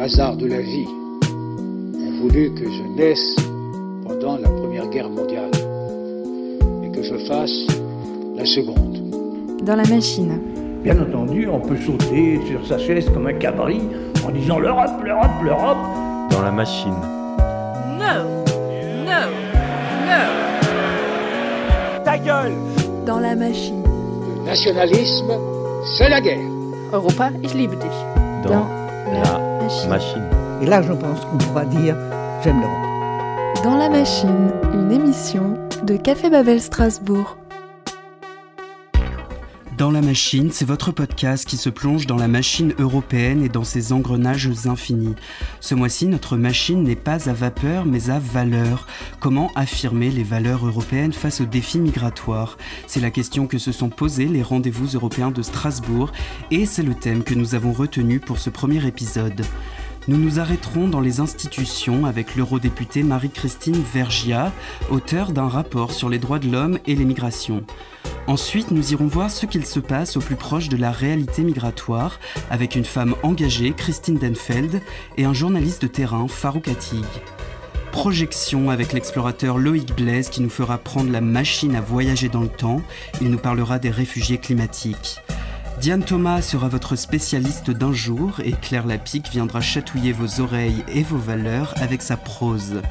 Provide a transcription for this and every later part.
hasards de la vie ont voulu que je naisse pendant la Première Guerre mondiale et que je fasse la seconde. Dans la machine. Bien entendu, on peut sauter sur sa chaise comme un cabri en disant l'Europe, l'Europe, l'Europe. Dans la machine. No, no, no. Ta gueule Dans la machine. Le nationalisme, c'est la guerre. Europa, ich liebe dich. Dans, la machine. Et là, je pense qu'on pourra dire j'aime l'Europe. Dans la machine, une émission de Café Babel Strasbourg. Dans la machine, c'est votre podcast qui se plonge dans la machine européenne et dans ses engrenages infinis. Ce mois-ci, notre machine n'est pas à vapeur mais à valeur. Comment affirmer les valeurs européennes face aux défis migratoires? C'est la question que se sont posés les rendez-vous européens de Strasbourg et c'est le thème que nous avons retenu pour ce premier épisode. Nous nous arrêterons dans les institutions avec l'eurodéputée Marie-Christine Vergia, auteure d'un rapport sur les droits de l'homme et les migrations. Ensuite, nous irons voir ce qu'il se passe au plus proche de la réalité migratoire avec une femme engagée, Christine Denfeld, et un journaliste de terrain, Farouk Attig. Projection avec l'explorateur Loïc Blaise qui nous fera prendre la machine à voyager dans le temps. Il nous parlera des réfugiés climatiques. Diane Thomas sera votre spécialiste d'un jour et Claire Lapique viendra chatouiller vos oreilles et vos valeurs avec sa prose.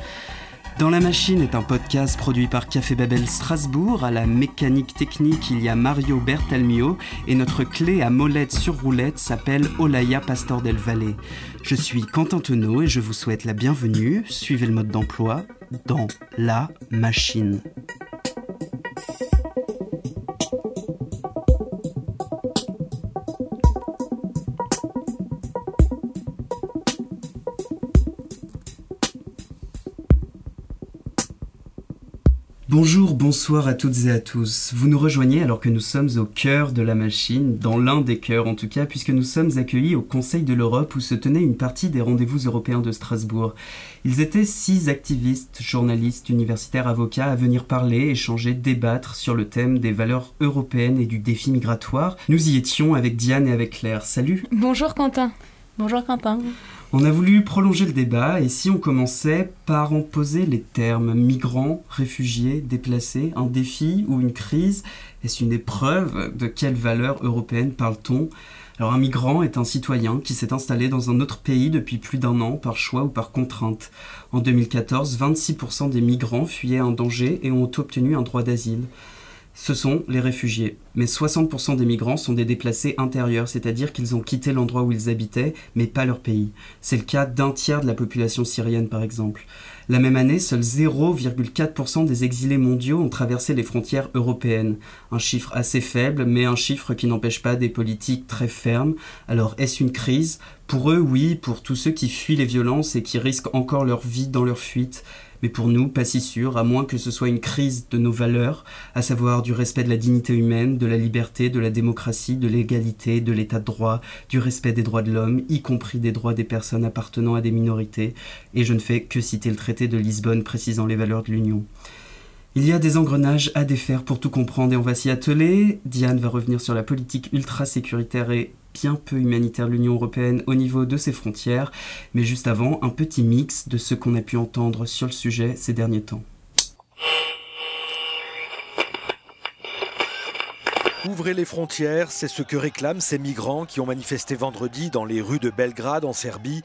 Dans la machine est un podcast produit par Café Babel Strasbourg. À la mécanique technique, il y a Mario Bertalmio et notre clé à molette sur roulette s'appelle Olaya Pastor del Valle. Je suis Quentin Tenot et je vous souhaite la bienvenue. Suivez le mode d'emploi dans la machine. Bonsoir à toutes et à tous. Vous nous rejoignez alors que nous sommes au cœur de la machine, dans l'un des cœurs en tout cas, puisque nous sommes accueillis au Conseil de l'Europe où se tenait une partie des rendez-vous européens de Strasbourg. Ils étaient six activistes, journalistes, universitaires, avocats à venir parler, échanger, débattre sur le thème des valeurs européennes et du défi migratoire. Nous y étions avec Diane et avec Claire. Salut Bonjour Quentin. Bonjour Quentin. On a voulu prolonger le débat et si on commençait par en poser les termes migrants, réfugiés, déplacés, un défi ou une crise, est-ce une épreuve De quelle valeur européenne parle-t-on alors un migrant est un citoyen qui s'est installé dans un autre pays depuis plus d'un an par choix ou par contrainte. En 2014, 26% des migrants fuyaient un danger et ont obtenu un droit d'asile ce sont les réfugiés. Mais 60% des migrants sont des déplacés intérieurs, c'est-à-dire qu'ils ont quitté l'endroit où ils habitaient, mais pas leur pays. C'est le cas d'un tiers de la population syrienne, par exemple. La même année, seuls 0,4% des exilés mondiaux ont traversé les frontières européennes. Un chiffre assez faible, mais un chiffre qui n'empêche pas des politiques très fermes. Alors, est-ce une crise? Pour eux, oui, pour tous ceux qui fuient les violences et qui risquent encore leur vie dans leur fuite mais pour nous, pas si sûr, à moins que ce soit une crise de nos valeurs, à savoir du respect de la dignité humaine, de la liberté, de la démocratie, de l'égalité, de l'état de droit, du respect des droits de l'homme, y compris des droits des personnes appartenant à des minorités, et je ne fais que citer le traité de Lisbonne précisant les valeurs de l'Union. Il y a des engrenages à défaire pour tout comprendre et on va s'y atteler. Diane va revenir sur la politique ultra sécuritaire et bien peu humanitaire de l'Union européenne au niveau de ses frontières, mais juste avant, un petit mix de ce qu'on a pu entendre sur le sujet ces derniers temps. Ouvrez les frontières, c'est ce que réclament ces migrants qui ont manifesté vendredi dans les rues de Belgrade en Serbie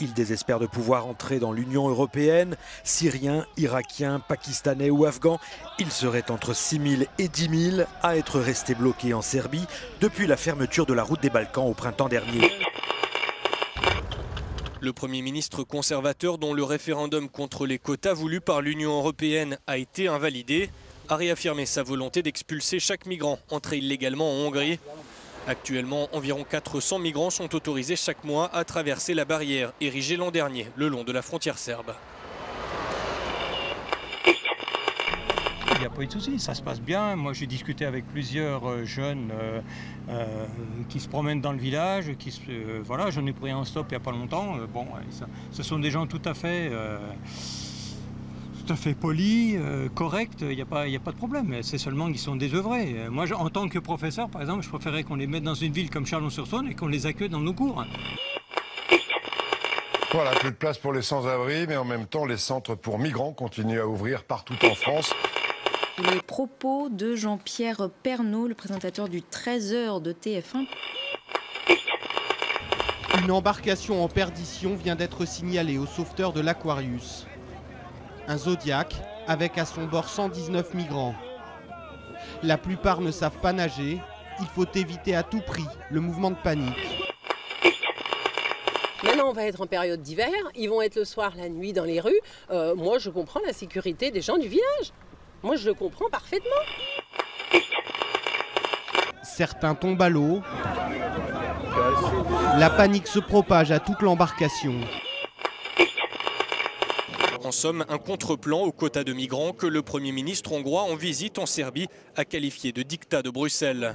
ils désespèrent de pouvoir entrer dans l'Union européenne. Syriens, Irakiens, Pakistanais ou Afghans, ils seraient entre 6 000 et 10 000 à être restés bloqués en Serbie depuis la fermeture de la route des Balkans au printemps dernier. Le Premier ministre conservateur dont le référendum contre les quotas voulus par l'Union européenne a été invalidé a réaffirmé sa volonté d'expulser chaque migrant entré illégalement en Hongrie Actuellement, environ 400 migrants sont autorisés chaque mois à traverser la barrière érigée l'an dernier le long de la frontière serbe. Il n'y a pas eu de souci, ça se passe bien. Moi, j'ai discuté avec plusieurs euh, jeunes euh, euh, qui se promènent dans le village. Qui voilà, j'en ai pris un stop il n'y a pas longtemps. bon, ce sont des gens tout à fait tout à fait poli, euh, correct, il n'y a, pas, a pas de problème. C'est seulement qu'ils sont désœuvrés. Moi, en tant que professeur, par exemple, je préférerais qu'on les mette dans une ville comme Chalon-sur-Saône et qu'on les accueille dans nos cours. Voilà, plus de place pour les sans-abri, mais en même temps, les centres pour migrants continuent à ouvrir partout en France. Les propos de Jean-Pierre Pernaud, le présentateur du 13h de TF1. Une embarcation en perdition vient d'être signalée aux sauveteurs de l'Aquarius. Un Zodiac avec à son bord 119 migrants. La plupart ne savent pas nager. Il faut éviter à tout prix le mouvement de panique. Maintenant, on va être en période d'hiver. Ils vont être le soir, la nuit dans les rues. Euh, moi, je comprends la sécurité des gens du village. Moi, je le comprends parfaitement. Certains tombent à l'eau. La panique se propage à toute l'embarcation. En somme, un contre-plan au quota de migrants que le Premier ministre hongrois en visite en Serbie a qualifié de dictat de Bruxelles.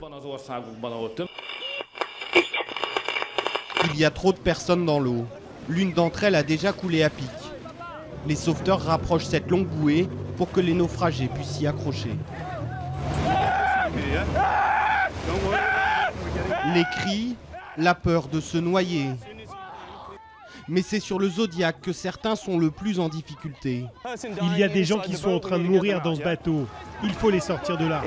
Il y a trop de personnes dans l'eau. L'une d'entre elles a déjà coulé à pic. Les sauveteurs rapprochent cette longue bouée pour que les naufragés puissent s'y accrocher. Les cris, la peur de se noyer. Mais c'est sur le Zodiac que certains sont le plus en difficulté. Il y a des gens qui sont en train de mourir dans ce bateau. Il faut les sortir de là.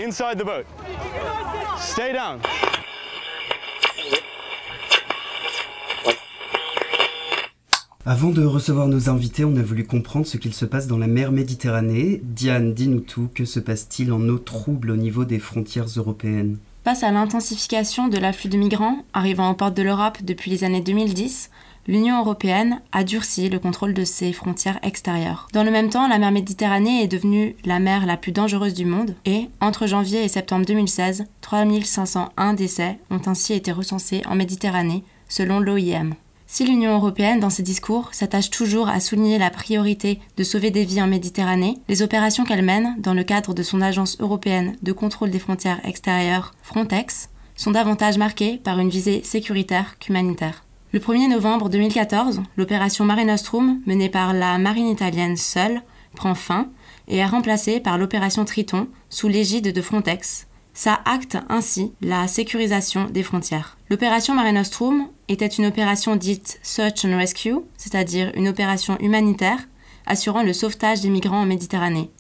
Avant de recevoir nos invités, on a voulu comprendre ce qu'il se passe dans la mer Méditerranée. Diane, dis-nous tout, que se passe-t-il en eau trouble au niveau des frontières européennes? Face à l'intensification de l'afflux de migrants arrivant aux portes de l'Europe depuis les années 2010, l'Union européenne a durci le contrôle de ses frontières extérieures. Dans le même temps, la mer Méditerranée est devenue la mer la plus dangereuse du monde et, entre janvier et septembre 2016, 3501 décès ont ainsi été recensés en Méditerranée, selon l'OIM. Si l'Union européenne, dans ses discours, s'attache toujours à souligner la priorité de sauver des vies en Méditerranée, les opérations qu'elle mène, dans le cadre de son agence européenne de contrôle des frontières extérieures, Frontex, sont davantage marquées par une visée sécuritaire qu'humanitaire. Le 1er novembre 2014, l'opération Mare Nostrum, menée par la marine italienne seule, prend fin et est remplacée par l'opération Triton, sous l'égide de Frontex, ça acte ainsi la sécurisation des frontières. L'opération Mare Nostrum était une opération dite Search and Rescue, c'est-à-dire une opération humanitaire assurant le sauvetage des migrants en Méditerranée.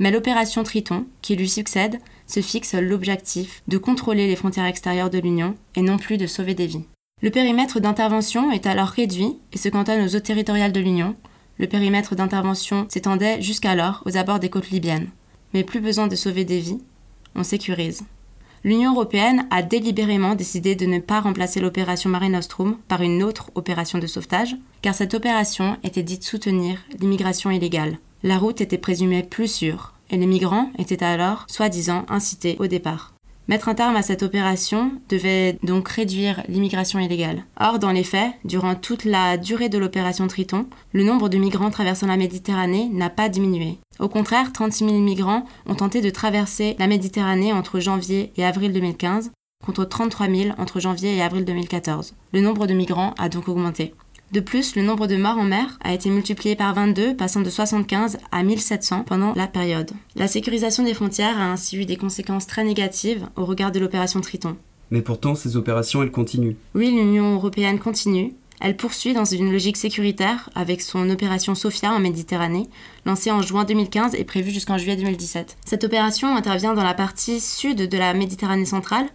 Mais l'opération Triton, qui lui succède, se fixe l'objectif de contrôler les frontières extérieures de l'Union et non plus de sauver des vies. Le périmètre d'intervention est alors réduit et se cantonne aux eaux territoriales de l'Union. Le périmètre d'intervention s'étendait jusqu'alors aux abords des côtes libyennes. Mais plus besoin de sauver des vies, on sécurise. L'Union européenne a délibérément décidé de ne pas remplacer l'opération Mare Nostrum par une autre opération de sauvetage, car cette opération était dite soutenir l'immigration illégale. La route était présumée plus sûre, et les migrants étaient alors, soi-disant, incités au départ. Mettre un terme à cette opération devait donc réduire l'immigration illégale. Or, dans les faits, durant toute la durée de l'opération Triton, le nombre de migrants traversant la Méditerranée n'a pas diminué. Au contraire, 36 000 migrants ont tenté de traverser la Méditerranée entre janvier et avril 2015, contre 33 000 entre janvier et avril 2014. Le nombre de migrants a donc augmenté. De plus, le nombre de morts en mer a été multiplié par 22, passant de 75 à 1700 pendant la période. La sécurisation des frontières a ainsi eu des conséquences très négatives au regard de l'opération Triton. Mais pourtant, ces opérations, elles continuent. Oui, l'Union européenne continue. Elle poursuit dans une logique sécuritaire avec son opération Sophia en Méditerranée, lancée en juin 2015 et prévue jusqu'en juillet 2017. Cette opération intervient dans la partie sud de la Méditerranée centrale,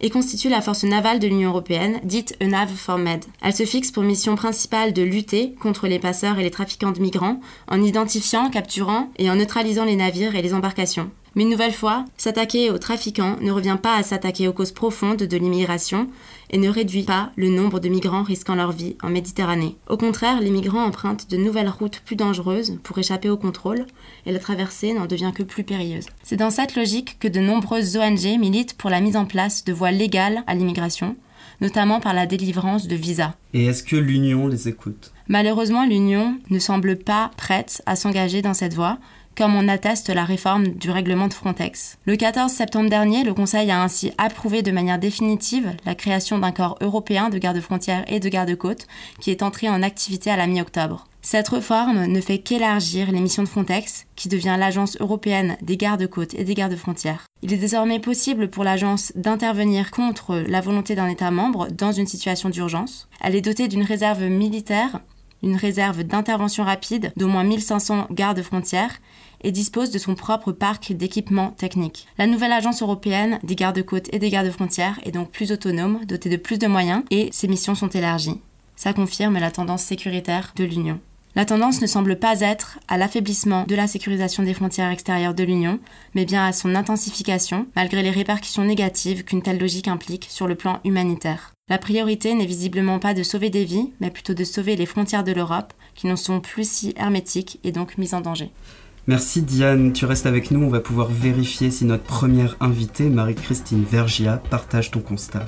et constitue la force navale de l'Union européenne, dite ENAV Med. Elle se fixe pour mission principale de lutter contre les passeurs et les trafiquants de migrants en identifiant, capturant et en neutralisant les navires et les embarcations. Mais une nouvelle fois, s'attaquer aux trafiquants ne revient pas à s'attaquer aux causes profondes de l'immigration et ne réduit pas le nombre de migrants risquant leur vie en Méditerranée. Au contraire, les migrants empruntent de nouvelles routes plus dangereuses pour échapper au contrôle et la traversée n'en devient que plus périlleuse. C'est dans cette logique que de nombreuses ONG militent pour la mise en place de voies légales à l'immigration, notamment par la délivrance de visas. Et est-ce que l'Union les écoute? Malheureusement, l'Union ne semble pas prête à s'engager dans cette voie, comme en atteste la réforme du règlement de Frontex. Le 14 septembre dernier, le Conseil a ainsi approuvé de manière définitive la création d'un corps européen de garde-frontières et de garde-côtes qui est entré en activité à la mi-octobre. Cette réforme ne fait qu'élargir les missions de Frontex, qui devient l'agence européenne des gardes-côtes et des gardes-frontières. Il est désormais possible pour l'agence d'intervenir contre la volonté d'un État membre dans une situation d'urgence. Elle est dotée d'une réserve militaire une réserve d'intervention rapide d'au moins 1500 gardes frontières et dispose de son propre parc d'équipements techniques. La nouvelle agence européenne des gardes-côtes et des gardes-frontières est donc plus autonome, dotée de plus de moyens et ses missions sont élargies. Ça confirme la tendance sécuritaire de l'Union. La tendance ne semble pas être à l'affaiblissement de la sécurisation des frontières extérieures de l'Union, mais bien à son intensification, malgré les répercussions négatives qu'une telle logique implique sur le plan humanitaire. La priorité n'est visiblement pas de sauver des vies, mais plutôt de sauver les frontières de l'Europe, qui ne sont plus si hermétiques et donc mises en danger. Merci Diane, tu restes avec nous, on va pouvoir vérifier si notre première invitée, Marie-Christine Vergia, partage ton constat.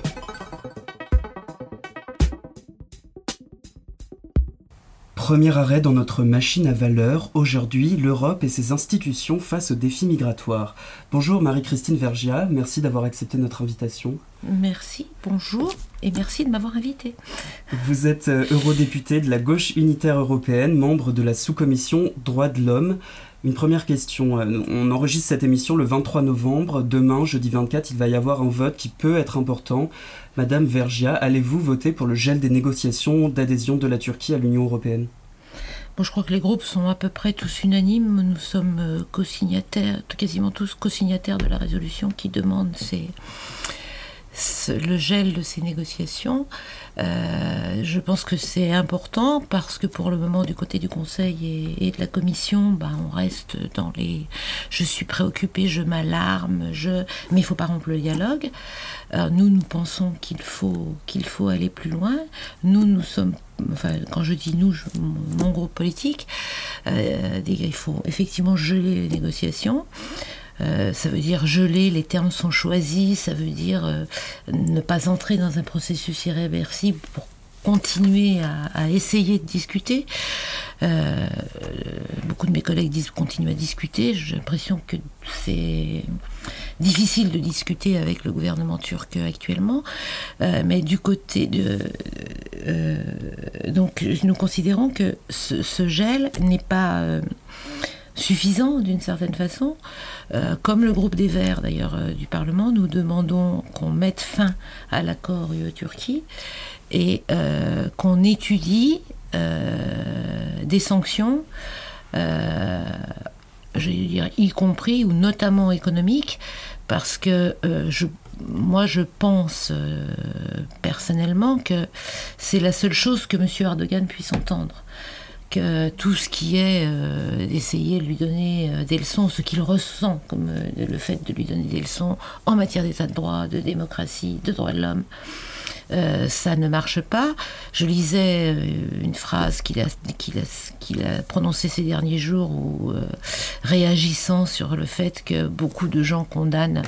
Premier arrêt dans notre machine à valeur. Aujourd'hui, l'Europe et ses institutions face aux défis migratoires. Bonjour Marie-Christine Vergia, merci d'avoir accepté notre invitation. Merci, bonjour et merci de m'avoir invité. Vous êtes euh, eurodéputée de la gauche unitaire européenne, membre de la sous-commission Droits de l'homme. Une première question. Euh, on enregistre cette émission le 23 novembre. Demain, jeudi 24, il va y avoir un vote qui peut être important. Madame Vergia, allez-vous voter pour le gel des négociations d'adhésion de la Turquie à l'Union européenne? Bon, je crois que les groupes sont à peu près tous unanimes. Nous sommes euh, co-signataires, quasiment tous co-signataires de la résolution qui demande ces, le gel de ces négociations. Euh, je pense que c'est important parce que pour le moment, du côté du Conseil et, de la Commission, ben, on reste dans les je suis préoccupé, je m'alarme, je... mais il faut pas rompre le dialogue. Euh, nous, nous pensons qu'il faut, qu'il faut aller plus loin. Nous, nous sommes Enfin, quand je dis nous, mon groupe politique, euh, il faut effectivement geler les négociations. Euh, ça veut dire geler, les termes sont choisis, ça veut dire euh, ne pas entrer dans un processus irréversible pour continuer à, essayer de discuter. Euh, beaucoup de mes collègues disent continuer à discuter. J'ai l'impression que c'est difficile de discuter avec le gouvernement turc actuellement. mais du côté de... donc nous considérons que ce gel n'est pas suffisant d'une certaine façon. Euh, comme le groupe des Verts d'ailleurs euh, du Parlement, nous demandons qu'on mette fin à l'accord UE-Turquie et euh, qu'on étudie des sanctions, je dire y compris ou notamment économiques, parce que moi je pense personnellement que c'est la seule chose que M. Erdogan puisse entendre tout ce qui est euh, d'essayer de lui donner euh, des leçons, ce qu'il ressent comme euh, le fait de lui donner des leçons en matière d'état de droit, de démocratie, de droits de l'homme, euh, ça ne marche pas. Je lisais euh, une phrase qu'il a, qu'il a, a, prononcée ces derniers jours, où, euh, réagissant sur le fait que beaucoup de gens condamnent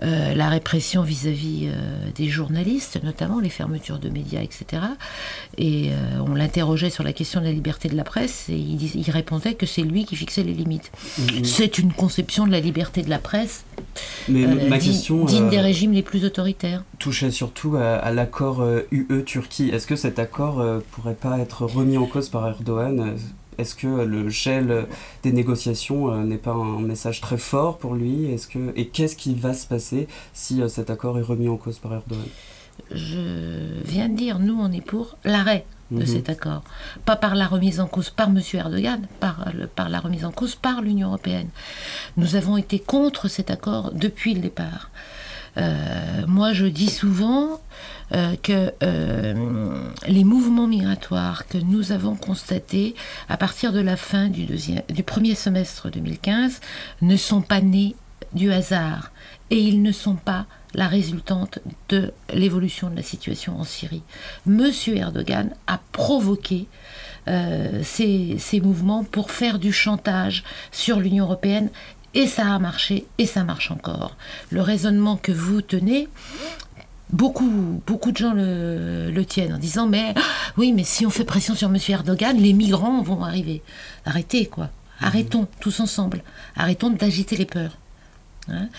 la répression vis-à-vis des journalistes, notamment les fermetures de médias, etc. Et on l'interrogeait sur la question de la liberté de la presse, et il, il répondait que c'est lui qui fixait les limites. Mm-hmm. C'est une conception de la liberté de la presse mais ma question, digne des régimes les plus autoritaires. Touchait surtout à, à l'accord l'accord UE-Turquie. Euh, Est-ce que cet accord euh, pourrait pas être remis en cause par Erdogan? Est-ce que le gel des négociations euh, n'est pas un message très fort pour lui? Est-ce que et qu'est-ce qui va se passer si cet accord est remis en cause par Erdogan? Je viens de dire, nous, on est pour l'arrêt de mhm. cet accord, pas par la remise en cause par M. Erdogan, par, par la remise en cause par l'Union européenne. Nous avons été contre cet accord depuis le départ. moi, je dis souvent, euh, que euh, les mouvements migratoires que nous avons constatés à partir de la fin du, premier semestre 2015 ne sont pas nés du hasard et ils ne sont pas la résultante de l'évolution de la situation en Syrie. Monsieur Erdogan a provoqué euh, ces, mouvements pour faire du chantage sur l'Union européenne et ça a marché et ça marche encore. Le raisonnement que vous tenez, beaucoup, beaucoup de gens le, tiennent en disant mais oui, mais si on fait pression sur M. Erdogan, les migrants vont arriver. Arrêtez quoi. Arrêtons tous ensemble. Arrêtons d'agiter les peurs. Hein.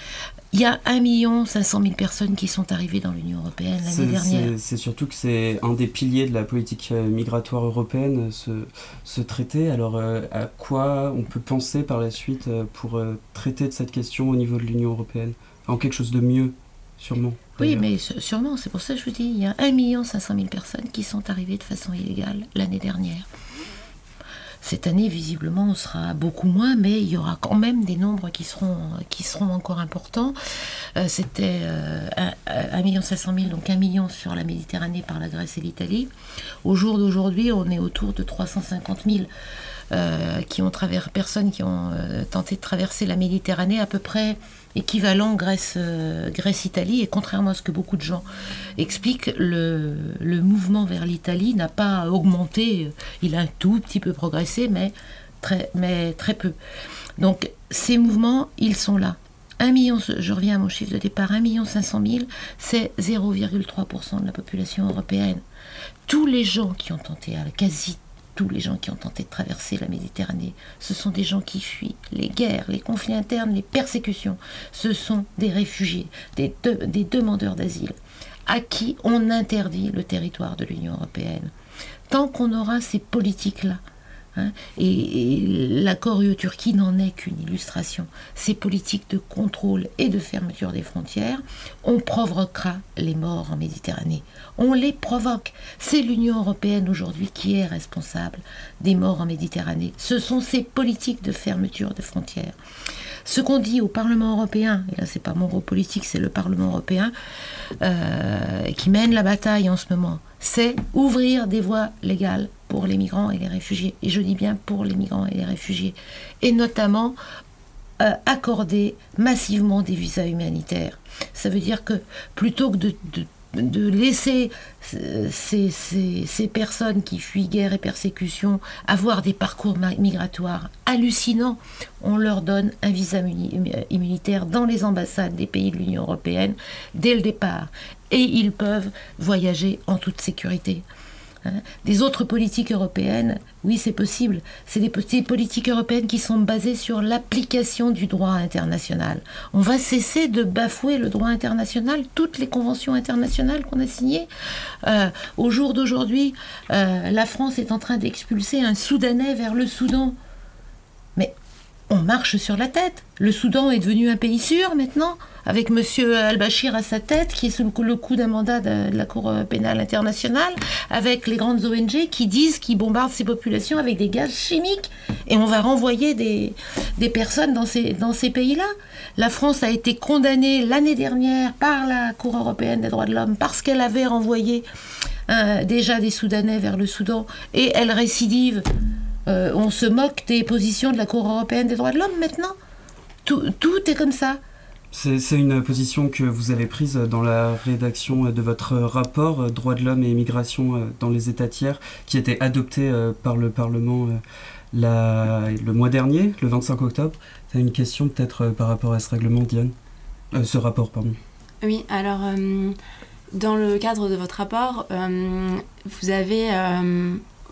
il y a 1 500 000 personnes qui sont arrivées dans l'Union européenne l'année dernière. C'est surtout que c'est un des piliers de la politique euh, migratoire européenne, ce, ce traité. Alors, euh, à quoi on peut penser par la suite euh, pour traiter de cette question au niveau de l'Union européenne? En quelque chose de mieux, sûrement. Oui, mais sûrement, c'est pour ça que je vous dis, il y a 1 500 000 personnes qui sont arrivées de façon illégale l'année dernière. Cette année, visiblement, on sera beaucoup moins, mais il y aura quand même des nombres qui seront, qui seront encore importants. Euh, C'était euh, 1 million 500 000, donc 1 million sur la Méditerranée par la Grèce et l'Italie. Au jour d'aujourd'hui, on est autour de 350 000 euh, qui ont traversé, personnes qui ont euh, tenté de traverser la Méditerranée, à peu près équivalent euh, Grèce-Italie. Et contrairement à ce que beaucoup de gens expliquent, le, le mouvement vers l'Italie n'a pas augmenté. Il a un tout petit peu progressé, mais très, mais très peu. Donc ces mouvements, ils sont là. 1 million, je reviens à mon chiffre de départ, 1 million 500 000, c'est 0,3% de la population européenne. Tous les gens qui ont tenté, à la quasi tous les gens qui ont tenté de traverser la Méditerranée, ce sont des gens qui fuient les guerres, les conflits internes, les persécutions. Ce sont des réfugiés, des, de, des demandeurs d'asile, à qui on interdit le territoire de l'Union européenne. Tant qu'on aura ces politiques-là, Hein, et, et l'accord UE-Turquie n'en est qu'une illustration. Ces politiques de contrôle et de fermeture des frontières, on provoquera les morts en Méditerranée. On les provoque. C'est l'Union européenne aujourd'hui qui est responsable des morts en Méditerranée. Ce sont ces politiques de fermeture des frontières. Ce qu'on dit au Parlement européen, et là c'est pas mon rôle politique, c'est le Parlement européen euh, qui mène la bataille en ce moment, c'est ouvrir des voies légales pour les migrants et les réfugiés. Et je dis bien pour les migrants et les réfugiés. Et notamment euh, accorder massivement des visas humanitaires. Ça veut dire que plutôt que de, de de laisser ces, ces, personnes qui fuient guerre et persécution avoir des parcours migratoires hallucinants, on leur donne un visa immunitaire dans les ambassades des pays de l'Union européenne dès le départ. Et ils peuvent voyager en toute sécurité. Des autres politiques européennes, oui, c'est possible. C'est des, des, politiques européennes qui sont basées sur l'application du droit international. On va cesser de bafouer le droit international, toutes les conventions internationales qu'on a signées. Euh, au jour d'aujourd'hui, euh, la France est en train d'expulser un Soudanais vers le Soudan. Mais on marche sur la tête. Le Soudan est devenu un pays sûr maintenant avec M. al-Bashir à sa tête, qui est sous le coup d'un mandat de la Cour pénale internationale, avec les grandes ONG qui disent qu'ils bombardent ces populations avec des gaz chimiques. Et on va renvoyer des, des personnes dans ces, dans ces pays-là. La France a été condamnée l'année dernière par la Cour européenne des droits de l'homme parce qu'elle avait renvoyé euh, déjà des Soudanais vers le Soudan et elle récidive. Euh, on se moque des positions de la Cour européenne des droits de l'homme maintenant. Tout, tout est comme ça. C'est une position que vous avez prise dans la rédaction de votre rapport euh, Droits de l'homme et immigration dans les États tiers, qui a été adopté par le Parlement le mois dernier, le 25 octobre. Tu as une question peut-être par rapport à ce règlement, Diane? Euh, Ce rapport, pardon. Oui, alors, euh, dans le cadre de votre rapport, euh, vous avez,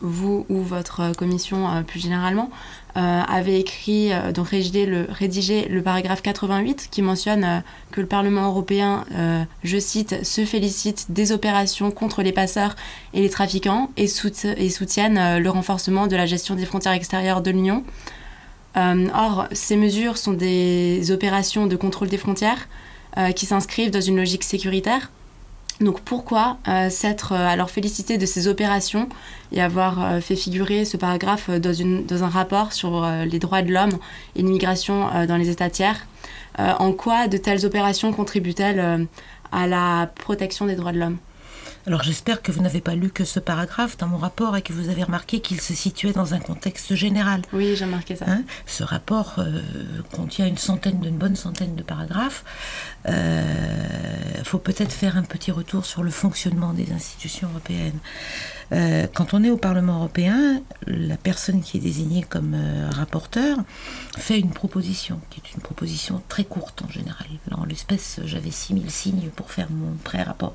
vous ou votre commission plus généralement, euh, avait écrit, euh, donc rédigé le, paragraphe 88 qui mentionne euh, que le Parlement européen, je cite, se félicite des opérations contre les passeurs et les trafiquants et, sout et soutiennent le renforcement de la gestion des frontières extérieures de l'Union. or, ces mesures sont des opérations de contrôle des frontières qui s'inscrivent dans une logique sécuritaire donc pourquoi euh, s'être euh, alors félicité de ces opérations et avoir euh, fait figurer ce paragraphe dans, un rapport sur les droits de l'homme et l'immigration dans les États tiers En quoi de telles opérations contribuent-elles à la protection des droits de l'homme? Alors j'espère que vous n'avez pas lu que ce paragraphe dans mon rapport et que vous avez remarqué qu'il se situait dans un contexte général. Oui, j'ai remarqué ça. Hein ce rapport euh, contient une centaine, d'une bonne centaine de paragraphes. Il euh, faut peut-être faire un petit retour sur le fonctionnement des institutions européennes. Euh, quand on est au Parlement européen, la personne qui est désignée comme euh, rapporteur fait une proposition, qui est une proposition très courte en général. En l'espèce, j'avais 6000 signes pour faire mon pré-rapport.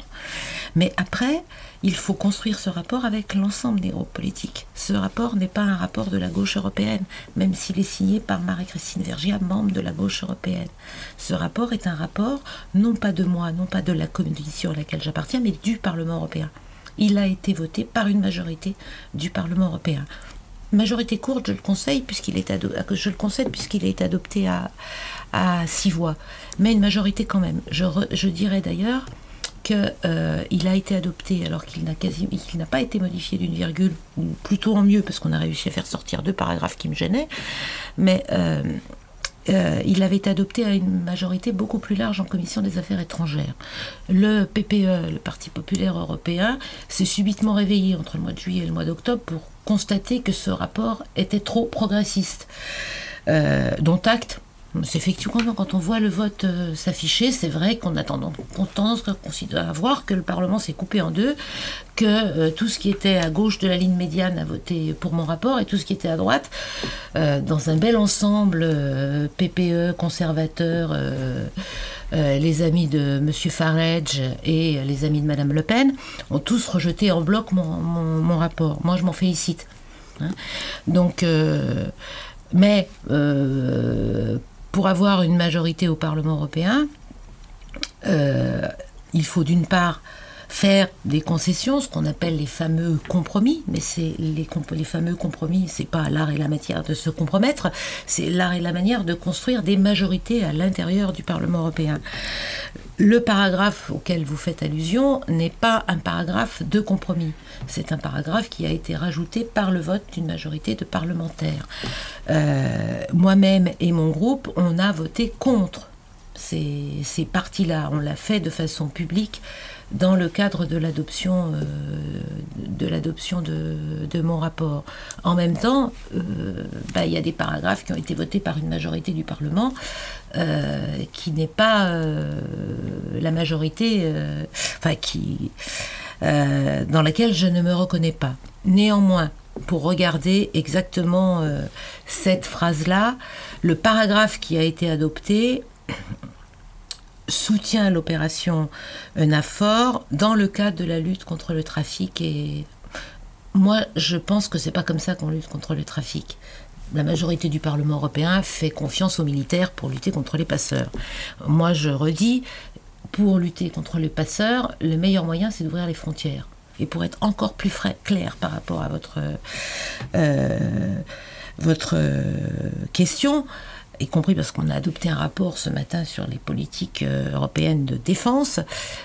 Mais après, il faut construire ce rapport avec l'ensemble des groupes politiques. Ce rapport n'est pas un rapport de la gauche européenne, même s'il est signé par Marie-Christine Vergiat, membre de la gauche européenne. Ce rapport est un rapport, non pas de moi, non pas de la commission à laquelle j'appartiens, mais du Parlement européen il a été voté par une majorité du Parlement européen. Majorité courte, je le conseille, puisqu'il est je le concède puisqu'il été adopté à, six voix, mais une majorité quand même. Je, dirais d'ailleurs qu'il euh, a été adopté alors qu'il n'a quasi, qu'il n'a pas été modifié d'une virgule, ou plutôt en mieux parce qu'on a réussi à faire sortir deux paragraphes qui me gênaient, mais euh, euh, il avait été adopté à une majorité beaucoup plus large en commission des affaires étrangères. Le PPE, le Parti populaire européen, s'est subitement réveillé entre le mois de juillet et le mois d'octobre pour constater que ce rapport était trop progressiste. dont acte, c'est effectivement quand on voit le vote euh, s'afficher, c'est vrai qu'on a tendance, à voir que le Parlement s'est coupé en deux, que euh, tout ce qui était à gauche de la ligne médiane a voté pour mon rapport et tout ce qui était à droite, euh, dans un bel ensemble PPE, conservateurs, les amis de M. Farage et les amis de Mme Le Pen, ont tous rejeté en bloc mon, rapport. Moi, je m'en félicite. Hein. Donc, mais pour avoir une majorité au Parlement européen, euh, il faut d'une part faire des concessions, ce qu'on appelle les fameux compromis, mais c'est les, fameux compromis, c'est pas l'art et la matière de se compromettre, c'est l'art et la manière de construire des majorités à l'intérieur du Parlement européen. Le paragraphe auquel vous faites allusion n'est pas un paragraphe de compromis. C'est un paragraphe qui a été rajouté par le vote d'une majorité de parlementaires. Euh, moi-même et mon groupe, on a voté contre ces parties-là. On l'a fait de façon publique dans le cadre de l'adoption euh, de l'adoption de, mon rapport. En même temps, euh, bah, il y a des paragraphes qui ont été votés par une majorité du Parlement euh, qui n'est pas la majorité, enfin qui dans laquelle je ne me reconnais pas. Néanmoins, pour regarder exactement cette phrase-là, le paragraphe qui a été adopté soutient l'opération EUNAFOR dans le cadre de la lutte contre le trafic. Et moi, je pense que c'est pas comme ça qu'on lutte contre le trafic. La majorité du Parlement européen fait confiance aux militaires pour lutter contre les passeurs. Moi, je redis, pour lutter contre les passeurs, le meilleur moyen, c'est d'ouvrir les frontières. Et pour être encore plus frais, clair par rapport à votre, euh, votre euh, question, y compris parce qu'on a adopté un rapport ce matin sur les politiques euh, européennes de défense.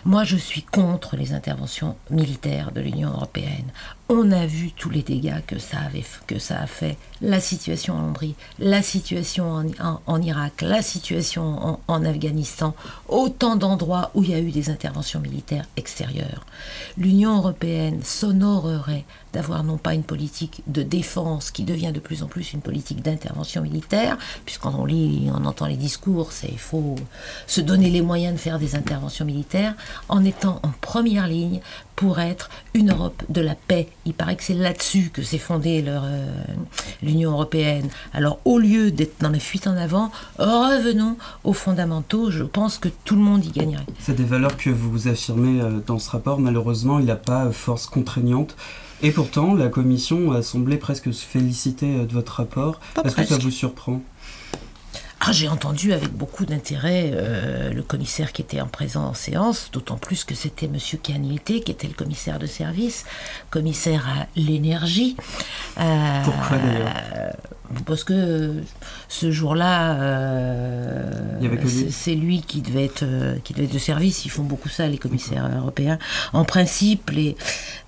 Moi, je suis contre les interventions militaires de l'Union européenne. On a vu tous les dégâts que ça, a fait. La situation en Hongrie, la situation en, Irak, la situation en, Afghanistan, autant d'endroits où il y a eu des interventions militaires extérieures. L'Union européenne s'honorerait d'avoir non pas une politique de défense qui devient de plus en plus une politique d'intervention militaire, puisqu'on on lit, on entend les discours, c'est il faut se donner les moyens de faire des interventions militaires, en étant en première ligne pour être une Europe de la paix. Il paraît que c'est là-dessus que s'est fondée euh, l'Union européenne. Alors au lieu d'être dans les fuites en avant, revenons aux fondamentaux. Je pense que tout le monde y gagnerait. C'est des valeurs que vous affirmez euh, dans ce rapport. Malheureusement, il n'a pas force contraignante. Et pourtant, la Commission a semblé presque se féliciter euh, de votre rapport. Est-ce que ça vous surprend? Ah, j'ai entendu avec beaucoup d'intérêt euh, le commissaire qui était en présent en séance, d'autant plus que c'était M. Cagneté qui était le commissaire de service, commissaire à l'énergie. Euh, Pourquoi d'ailleurs Parce que ce jour-là, euh, c'est lui qui devait, être, qui devait être de service. Ils font beaucoup ça, les commissaires européens. En principe, les,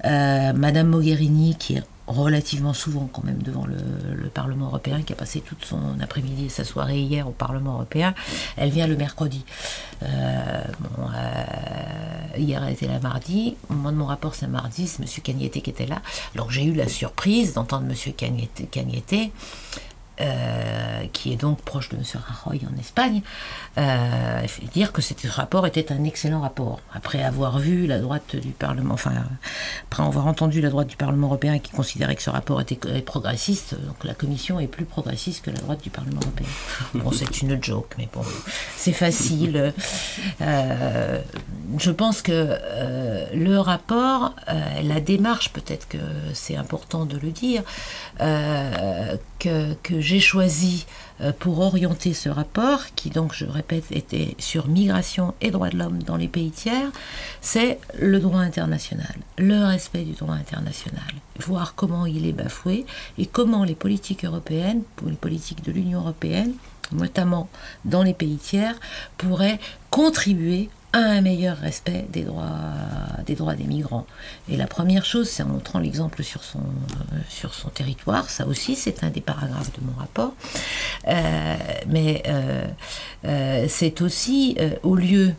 Madame Mogherini, qui est relativement souvent quand même devant le, Parlement européen, qui a passé toute son après-midi et sa soirée hier au Parlement européen. Elle vient le mercredi. Euh, euh, hier, elle était là mardi. Au moment de mon rapport, c'est mardi, c'est M. Cagneté qui était là. Alors j'ai eu la surprise d'entendre M. Cagneté euh, qui est donc proche de M. Rajoy en Espagne, euh, dire que ce rapport était un excellent rapport. Après avoir vu la droite du Parlement, enfin, après avoir entendu la droite du Parlement européen qui considérait que ce rapport était progressiste, donc la Commission est plus progressiste que la droite du Parlement européen. Bon, c'est une joke, mais bon, c'est facile. Euh, je pense que le rapport, la démarche, peut-être que c'est important de le dire, que, que j'ai choisi euh, pour orienter ce rapport, qui donc, je répète, était sur migration et droits de l'homme dans les pays tiers, c'est le droit international, le respect du droit international, voir comment il est bafoué et comment les politiques européennes, pour les politiques de l'Union européenne, notamment dans les pays tiers, pourraient contribuer un meilleur respect des droits des, droits des migrants. Et la première chose, c'est en montrant l'exemple sur son, euh, sur son territoire, ça aussi c'est un des paragraphes de mon rapport, euh, mais euh, c'est aussi au lieu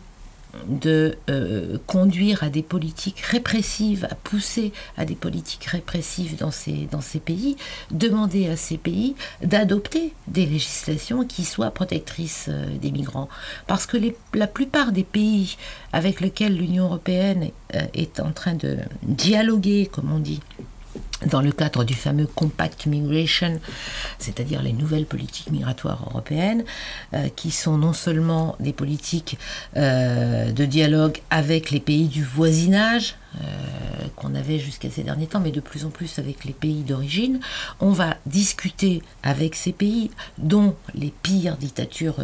de euh, conduire à des politiques répressives, à pousser à des politiques répressives dans ces, pays, demander à ces pays d'adopter des législations qui soient protectrices euh, des migrants. Parce que la plupart des pays avec lesquels l'Union européenne euh, est en train de dialoguer, comme on dit, dans le cadre du fameux Compact Migration, c'est-à-dire les nouvelles politiques migratoires européennes, euh, qui sont non seulement des politiques euh, de dialogue avec les pays du voisinage, euh, qu'on avait jusqu'à ces derniers temps, mais de plus en plus avec les pays d'origine. On va discuter avec ces pays, dont les pires dictatures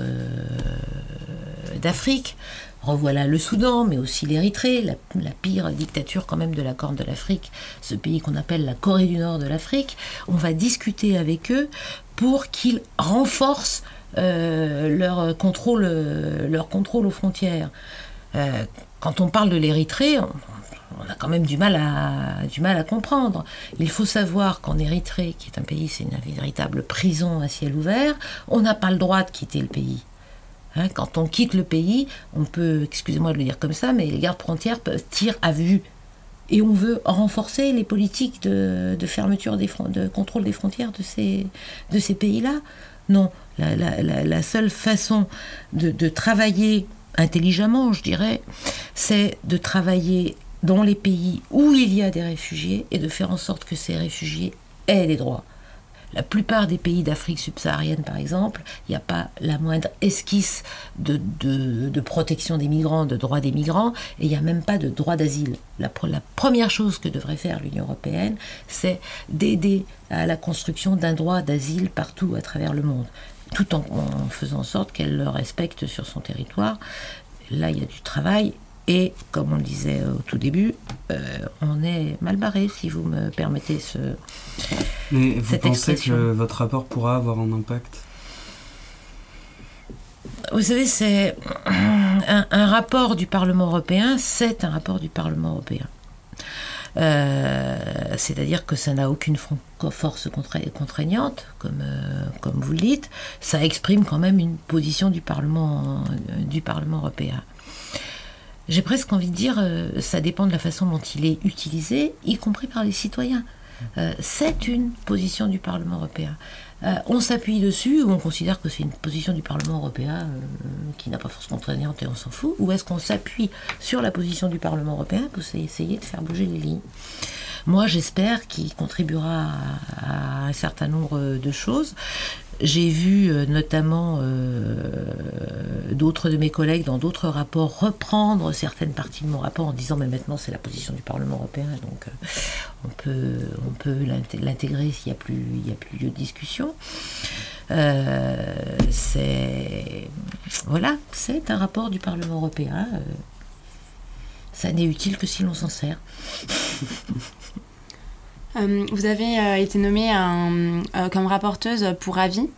d'Afrique, Revoilà le Soudan, mais aussi l'Érythrée, la, pire dictature quand même de la Corne de l'Afrique, ce pays qu'on appelle la Corée du Nord de l'Afrique. On va discuter avec eux pour qu'ils renforcent euh, leur, contrôle, leur contrôle aux frontières. Euh, quand on parle de l'Érythrée, on, a quand même du mal à comprendre. Il faut savoir qu'en Érythrée, qui est un pays, c'est une véritable prison à ciel ouvert, on n'a pas le droit de quitter le pays. Hein, quand on quitte le pays, on peut, excusez-moi de le dire comme ça, mais les gardes frontières peuvent tirer à vue. Et on veut renforcer les politiques de, fermeture des de contrôle des frontières de ces, pays-là. Non, la, seule façon de travailler intelligemment, je dirais, c'est de travailler dans les pays où il y a des réfugiés et de faire en sorte que ces réfugiés aient des droits. La plupart des pays d'Afrique subsaharienne, par exemple, il n'y a pas la moindre esquisse de, protection des migrants, de droit des migrants, et il n'y a même pas de droit d'asile. La, la, première chose que devrait faire l'Union européenne, c'est d'aider à la construction d'un droit d'asile partout à travers le monde, tout en, en faisant en sorte qu'elle le respecte sur son territoire. Là, il y a du travail et comme on le disait au tout début, euh, on est mal barré, si vous me permettez ce. Mais vous pensez que votre rapport pourra avoir un impact? Vous savez, c'est un, rapport du Parlement européen, c'est un rapport du Parlement européen. Euh, c'est-à-dire que ça n'a aucune force contraignante, comme, euh, comme vous le dites. Ça exprime quand même une position du Parlement, du Parlement européen j'ai presque envie de dire, euh, ça dépend de la façon dont il est utilisé, y compris par les citoyens. Euh, c'est une position du Parlement européen. Euh, on s'appuie dessus ou on considère que c'est une position du Parlement européen qui n'a pas force contraignante et on s'en fout Ou est-ce qu'on s'appuie sur la position du Parlement européen pour essayer de faire bouger les lignes? Moi, j'espère qu'il contribuera à, un certain nombre de choses. J'ai vu euh, notamment euh, d'autres de mes collègues dans d'autres rapports reprendre certaines parties de mon rapport en disant mais maintenant c'est la position du Parlement européen donc euh, on peut on peut l'intégrer s'il n'y a plus a plus lieu de discussion. c'est voilà c'est un rapport du Parlement européen. ça n'est utile que si l'on s'en sert. Euh, vous avez euh, été nommée euh, comme rapporteuse pour avis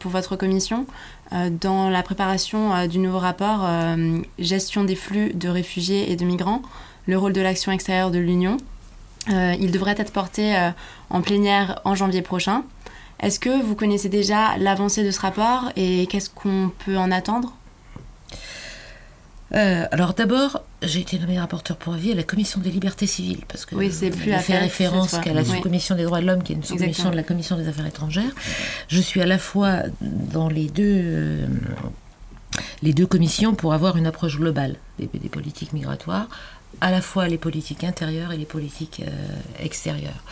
pour votre commission dans la préparation du nouveau rapport Gestion des flux de réfugiés et de migrants, le rôle de l'action extérieure de l'Union. il devrait être porté en plénière en janvier prochain. Est-ce que vous connaissez déjà l'avancée de ce rapport et qu'est-ce qu'on peut en attendre? Euh, alors d'abord, j'ai été nommée rapporteur pour avis à la commission des libertés civiles, parce que oui, c'est plus fait référence qu'à la sous-commission des droits de l'homme, qui est une sous-commission de la commission des affaires étrangères. Je suis à la fois dans les deux, euh, les deux commissions pour avoir une approche globale des, politiques migratoires, à la fois les politiques intérieures et les politiques euh, extérieures.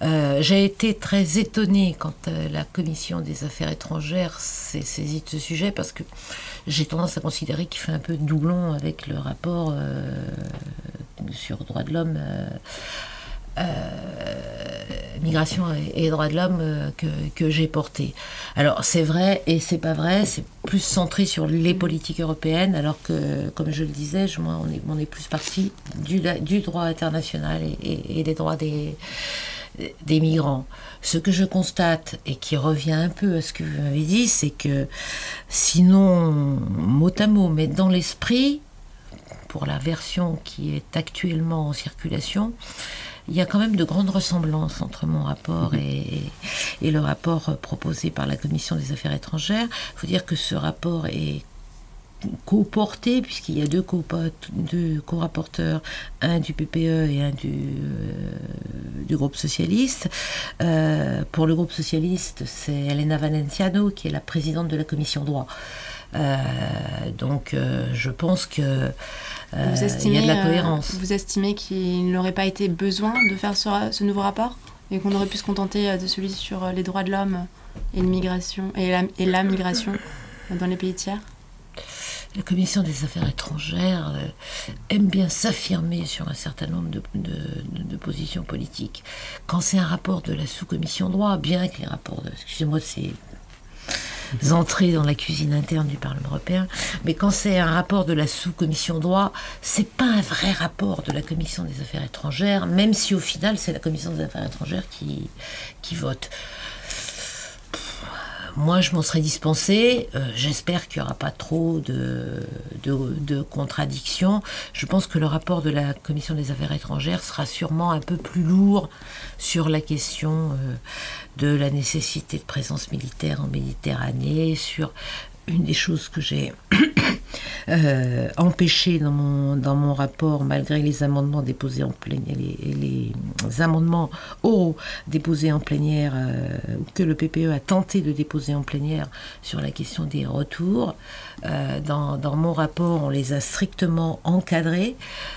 J'ai été très étonnée quand la commission des affaires étrangères s'est saisie de ce sujet parce que j'ai tendance à considérer qu'il fait un peu doublon avec le rapport euh, sur droits de l'homme. Euh, euh, migration et, droits de l'homme que, j'ai porté. Alors c'est vrai et c'est pas vrai, c'est plus centré sur les politiques européennes, alors que, comme je le disais, je, moi, on est, plus parti du, droit international et des droits des, des migrants. Ce que je constate et qui revient un peu à ce que vous m'avez dit, c'est que sinon, mot à mot, mais dans l'esprit, pour la version qui est actuellement en circulation, il y a quand même de grandes ressemblances entre mon rapport et, le rapport proposé par la Commission des affaires étrangères. Il faut dire que ce rapport est co-porté, puisqu'il y a deux co-rapporteurs, un du PPE et un du, euh, du groupe socialiste. Euh, pour le groupe socialiste, c'est Elena Valenciano qui est la présidente de la commission droit. Euh, donc je pense que vous estimez, il y a de la cohérence. vous estimez qu'il n'aurait pas été besoin de faire ce, ce nouveau rapport et qu'on aurait pu se contenter de celui sur les droits de l'homme et, l'immigration, et, la, et la migration dans les pays tiers? La commission des affaires étrangères euh, aime bien s'affirmer sur un certain nombre de, positions politiques. Quand c'est un rapport de la sous-commission droit, bien que les rapports, excusez-moi, c'est entrées dans la cuisine interne du Parlement européen. Mais quand c'est un rapport de la sous-commission droit, c'est pas un vrai rapport de la commission des affaires étrangères, même si au final c'est la commission des affaires étrangères qui, qui vote. Moi, je m'en serais dispensé. Euh, j'espère qu'il n'y aura pas trop de, de, contradictions. Je pense que le rapport de la Commission des affaires étrangères sera sûrement un peu plus lourd sur la question euh, de la nécessité de présence militaire en Méditerranée, sur une des choses que j'ai euh, empêché dans mon, dans mon rapport, malgré les amendements déposés en plénière, les, les, amendements oraux déposés en plénière, euh, que le PPE a tenté de déposer en plénière sur la question des retours. Euh, dans, dans, mon rapport, on les a strictement encadrés,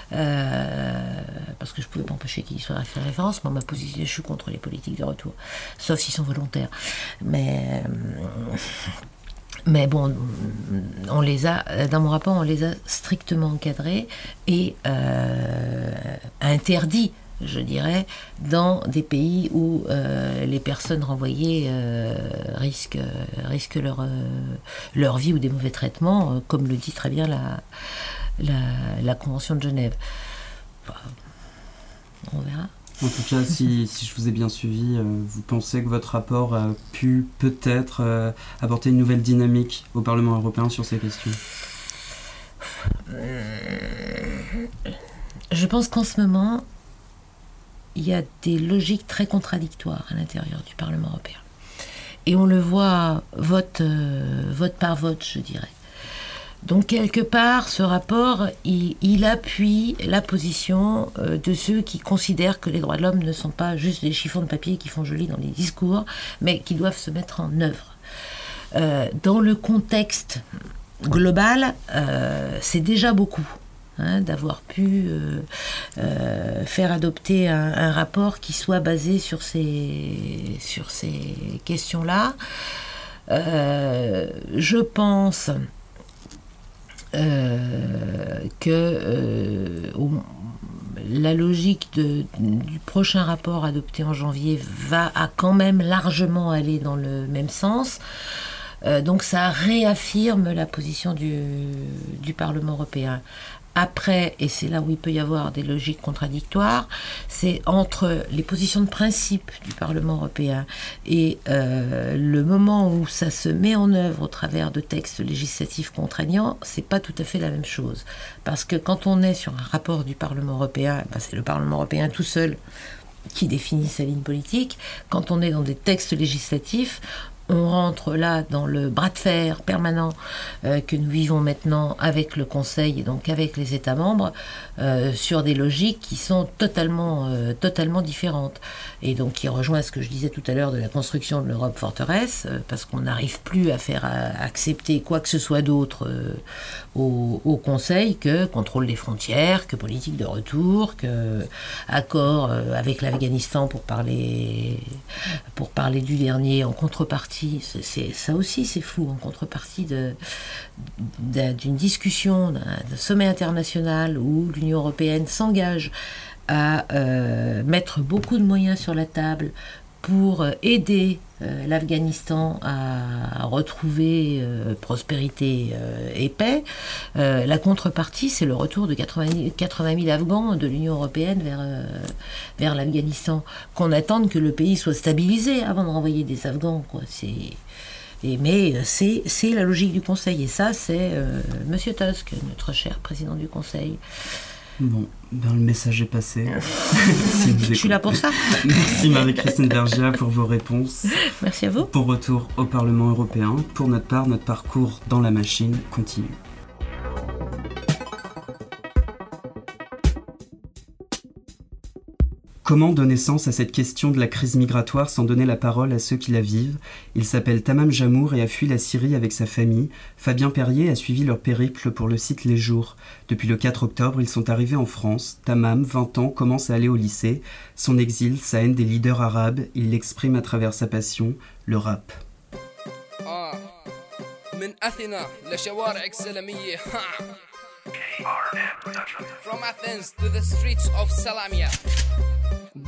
parce que je ne pouvais pas empêcher qu'ils soient fait référence. Moi, ma position, je suis contre les politiques de retour, sauf s'ils sont volontaires. Mais mais bon, on les a, dans mon rapport, on les a strictement encadrés et euh, interdits, je dirais, dans des pays où euh, les personnes renvoyées euh, risquent, risquent leur, leur vie ou des mauvais traitements, comme le dit très bien la, la, la Convention de Genève. on verra. En tout cas, si, je vous ai bien suivi, euh, vous pensez que votre rapport a pu peut-être euh, apporter une nouvelle dynamique au Parlement européen sur ces questions? Je pense qu'en ce moment, il y a des logiques très contradictoires à l'intérieur du Parlement européen. Et on le voit euh, vote par vote, je dirais. Donc quelque part, ce rapport, il, appuie la position euh, de ceux qui considèrent que les droits de l'homme ne sont pas juste des chiffons de papier qui font joli dans les discours, mais qui doivent se mettre en œuvre. Euh, dans le contexte global, euh, c'est déjà beaucoup. Hein, d'avoir pu faire adopter un, rapport qui soit basé sur ces, sur ces questions-là. je pense que euh, la logique du prochain rapport adopté en janvier va à quand même largement aller dans le même sens. Euh, donc ça réaffirme la position du Parlement européen. Après, et c'est là où il peut y avoir des logiques contradictoires, c'est entre les positions de principe du Parlement européen et euh, le moment où ça se met en œuvre au travers de textes législatifs contraignants, c'est pas tout à fait la même chose. Parce que quand on est sur un rapport du Parlement européen, ben, c'est le Parlement européen tout seul qui définit sa ligne politique. Quand on est dans des textes législatifs, on rentre là dans le bras de fer permanent euh, que nous vivons maintenant avec le Conseil et donc avec les États membres euh, sur des logiques qui sont totalement, euh, totalement différentes. Et donc qui rejoint ce que je disais tout à l'heure de la construction de l'Europe forteresse, parce qu'on n'arrive plus à faire accepter quoi que ce soit d'autre au, au, Conseil que contrôle des frontières, que politique de retour, que accord avec l'Afghanistan pour parler, pour parler du dernier en contrepartie ça aussi c'est fou, en contrepartie d'une discussion, d'un sommet international où l'Union européenne s'engage à euh, mettre beaucoup de moyens sur la table pour euh, aider euh, l'Afghanistan à, retrouver prospérité et paix. la contrepartie, c'est le retour de 80, 80 000 Afghans de l'Union européenne vers, vers l'Afghanistan. Qu'on attende que le pays soit stabilisé avant de renvoyer des Afghans. C'est mais c'est la logique du Conseil. Et ça, c'est Monsieur Tusk, notre cher président du Conseil. Bon, ben, le message est passé. Je suis là pour ça. Merci Marie-Christine Bergia pour vos réponses. Merci à vous. Pour retour au Parlement européen. Pour notre part, notre parcours dans la machine continue. Comment donner sens à cette question de la crise migratoire sans donner la parole à ceux qui la vivent? Il s'appelle Tamam Jamour et a fui la Syrie avec sa famille. Fabien Perrier a suivi leur périple pour le site Les Jours. Depuis le 4 octobre, ils sont arrivés en France. Tamam, 20 ans, commence à aller au lycée. Son exil, sa haine des leaders arabes, il l'exprime à travers sa passion, le rap. From Athens to the streets of Salamia.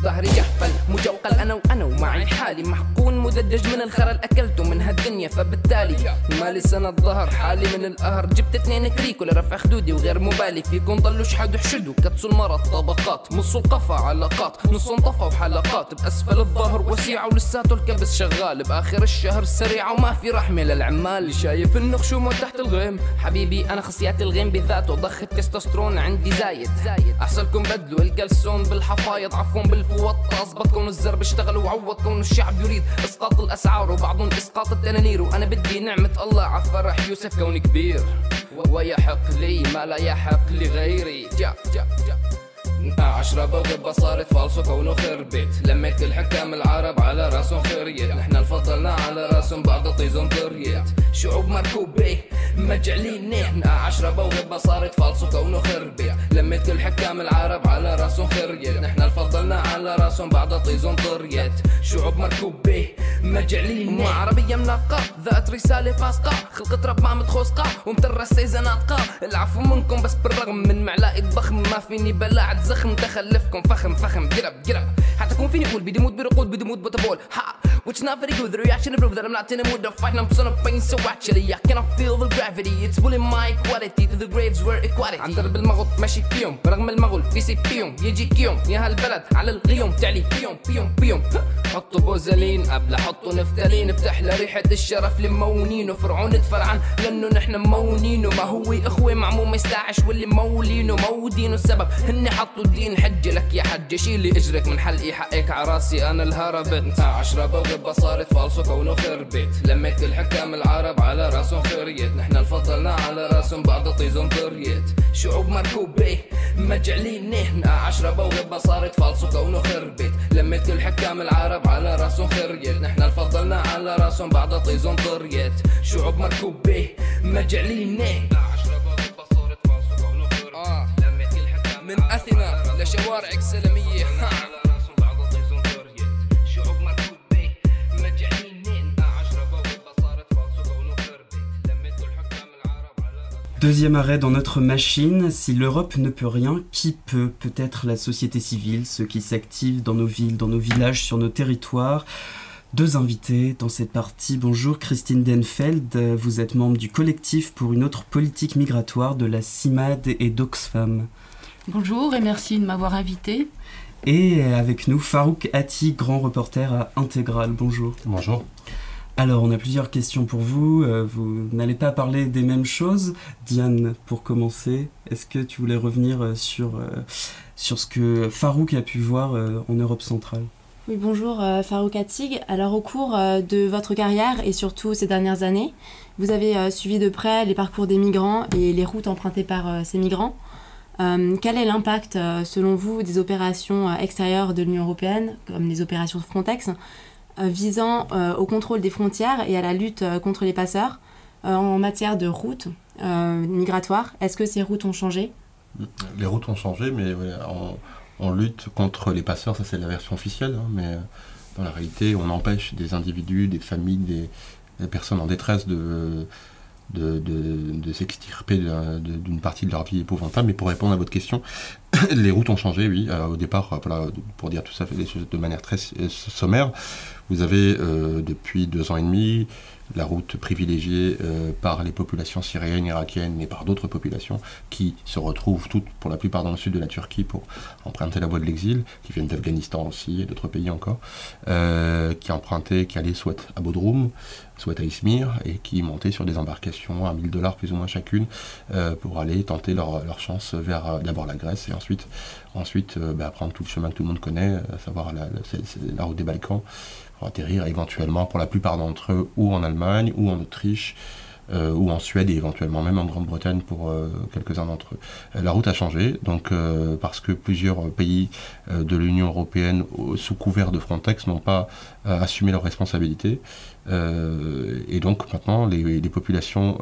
ظهري يحفل. مجوقل أنا وأنا ومعي حالي محقون مدجج من الخرا اكلته من هالدنيا فبالتالي مالي سنة الظهر. حالي من القهر جبت اثنين كريكو لرفع خدودي وغير مبالي. فيكم ضلوا شحدوا حشدوا. كتسوا المرض طبقات. نصوا القفا علاقات. نصوا انطفى وحلقات بأسفل الظهر وسيعة ولساته الكبس شغال بآخر الشهر. سريعة وما في رحمة للعمال شايف النخشوم تحت الغيم. حبيبي أنا خصيات الغيم بذاته. ضخ التستوسترون عندي زايد. احسنكم بدلوا الكلسون بالحفايض. الف في وطأة الزر بيشتغل وعوض. الشعب يريد إسقاط الأسعار وبعضهم إسقاط التنانير وأنا بدي نعمة الله على فرح يوسف كوني كبير. ويحق لي ما لا يحق لغيري. جا جا جا. عشرة بوغبة صارت فالصو كونه خربت لميت كل حكام العرب على راسهم خريت. نحن الفضلنا على راسهم بعض طيزون طريت شعوب مركوبة مجعلين نحن عشرة بوغبة صارت فالصو كونه خربت لميت كل حكام العرب على راسهم خريت. نحن الفضلنا على راسهم بعض طيزون طريت شعوب مركوبة مجعلين مو عربية منافقة ذات رسالة فاسقة. خلقت رب ما متخوسقة ومترسيزة ناطقة. العفو منكم بس بالرغم من معلقة ضخم. ما فيني بلاعة زخم تخلفكم فخم فخم جرب جرب حتى أكون فيني أقول بدي موت برقود بدي موت بوتابول ها which not very good. The reaction prove that I'm not in the mood to fight. I'm son of pain so actually I cannot feel the gravity. It's pulling my equality to the graves where equality. عن درب المغط ماشي فيهم. برغم المغل في سي فيهم. يجيك يوم يا هالبلد على الغيوم. تعلي فيهم فيهم فيهم. حطوا بوزلين قبل حطوا نفتالين. بتحلى ريحة الشرف لمونين. وفرعون تفرعن لأنه نحن مونين. وما هو إخوة مع مو 15 واللي مولين. ومودين. السبب هن حطوا الدين حجة لك يا حجة شيلي اجرك من حلقي حقك عراسي أنا الهربت عشرة بوغبة صارت فالصو كونه خربت لميت الحكام العرب على راسهم خريت. نحن الفضلنا على راسهم بعض طيزون طريت شعوب مركوبة مجعلين نحن عشرة بوغبة صارت فالصو كونه خربت لميت كل حكام العرب على راسهم خريت. نحن الفضلنا على راسهم بعض طيزون طريت شعوب مركوبة مجعلين نحن من أثينا لشوارعك سلمية Deuxième arrêt dans notre machine, si l'Europe ne peut rien, qui peut Peut-être la société civile, ceux qui s'activent dans nos villes, dans nos villages, sur nos territoires. Deux invités dans cette partie. Bonjour Christine Denfeld, vous êtes membre du collectif pour une autre politique migratoire de la CIMAD et d'Oxfam. Bonjour et merci de m'avoir invité. Et avec nous Farouk Ati, grand reporter à Intégral. Bonjour. Bonjour. Alors, on a plusieurs questions pour vous. Euh, vous n'allez pas parler des mêmes choses. Diane, pour commencer, est-ce que tu voulais revenir euh, sur, euh, sur ce que Farouk a pu voir en Europe centrale? Oui, bonjour Farouk Atig. Alors, au cours de votre carrière et surtout ces dernières années, vous avez suivi de près les parcours des migrants et les routes empruntées par ces migrants. Quel est l'impact, selon vous, des opérations extérieures de l'Union européenne, comme les opérations Frontex, euh, visant euh, au contrôle des frontières et à la lutte euh, contre les passeurs en matière de routes migratoires? Est-ce que ces routes ont changé? Les routes ont changé, mais on, lutte contre les passeurs, ça c'est la version officielle, hein, mais dans la réalité, on empêche des individus, des familles, des, personnes en détresse de, de, s'extirper d'une partie de leur vie épouvantable. Mais pour répondre à votre question, les routes ont changé, oui. au départ, pour dire tout ça de manière très sommaire, vous avez depuis deux ans et demi la route privilégiée euh, par les populations syriennes, irakiennes et par d'autres populations qui se retrouvent toutes, pour la plupart dans le sud de la Turquie, pour emprunter la voie de l'exil, qui viennent d'Afghanistan aussi et d'autres pays encore, euh, qui empruntaient, qui allaient soit à Bodrum, soit à Izmir, et qui montaient sur des embarcations à 1000 dollars plus ou moins chacune, euh, pour aller tenter leur, chance vers d'abord la Grèce et ensuite, ensuite bah, prendre tout le chemin que tout le monde connaît, à savoir la, route des Balkans atterrir éventuellement pour la plupart d'entre eux ou en Allemagne ou en Autriche euh, ou en Suède et éventuellement même en Grande-Bretagne pour euh, quelques-uns d'entre eux. Euh, la route a changé, donc parce que plusieurs pays de l'Union européenne, sous couvert de Frontex, n'ont pas assumé leurs responsabilités. Et donc maintenant, les, populations,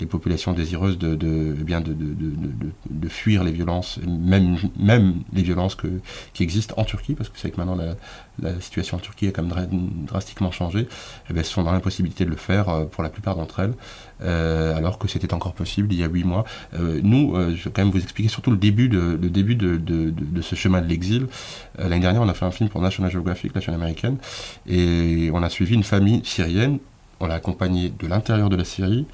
les populations désireuses de, eh bien de, fuir les violences, même, les violences qui existent en Turquie, parce que c'est que maintenant la, situation en Turquie a quand même drastiquement changé, eh sont dans l'impossibilité de le faire pour la plupart d'entre elles. Euh, alors que c'était encore possible il y a huit mois. Euh, nous, euh, je vais quand même vous expliquer surtout le début de, le début de, ce chemin de l'exil. L'année dernière, on a fait un film pour National Geographic, la chaîne américaine, et on a suivi une famille syrienne. On l'a accompagnée de l'intérieur de la Syrie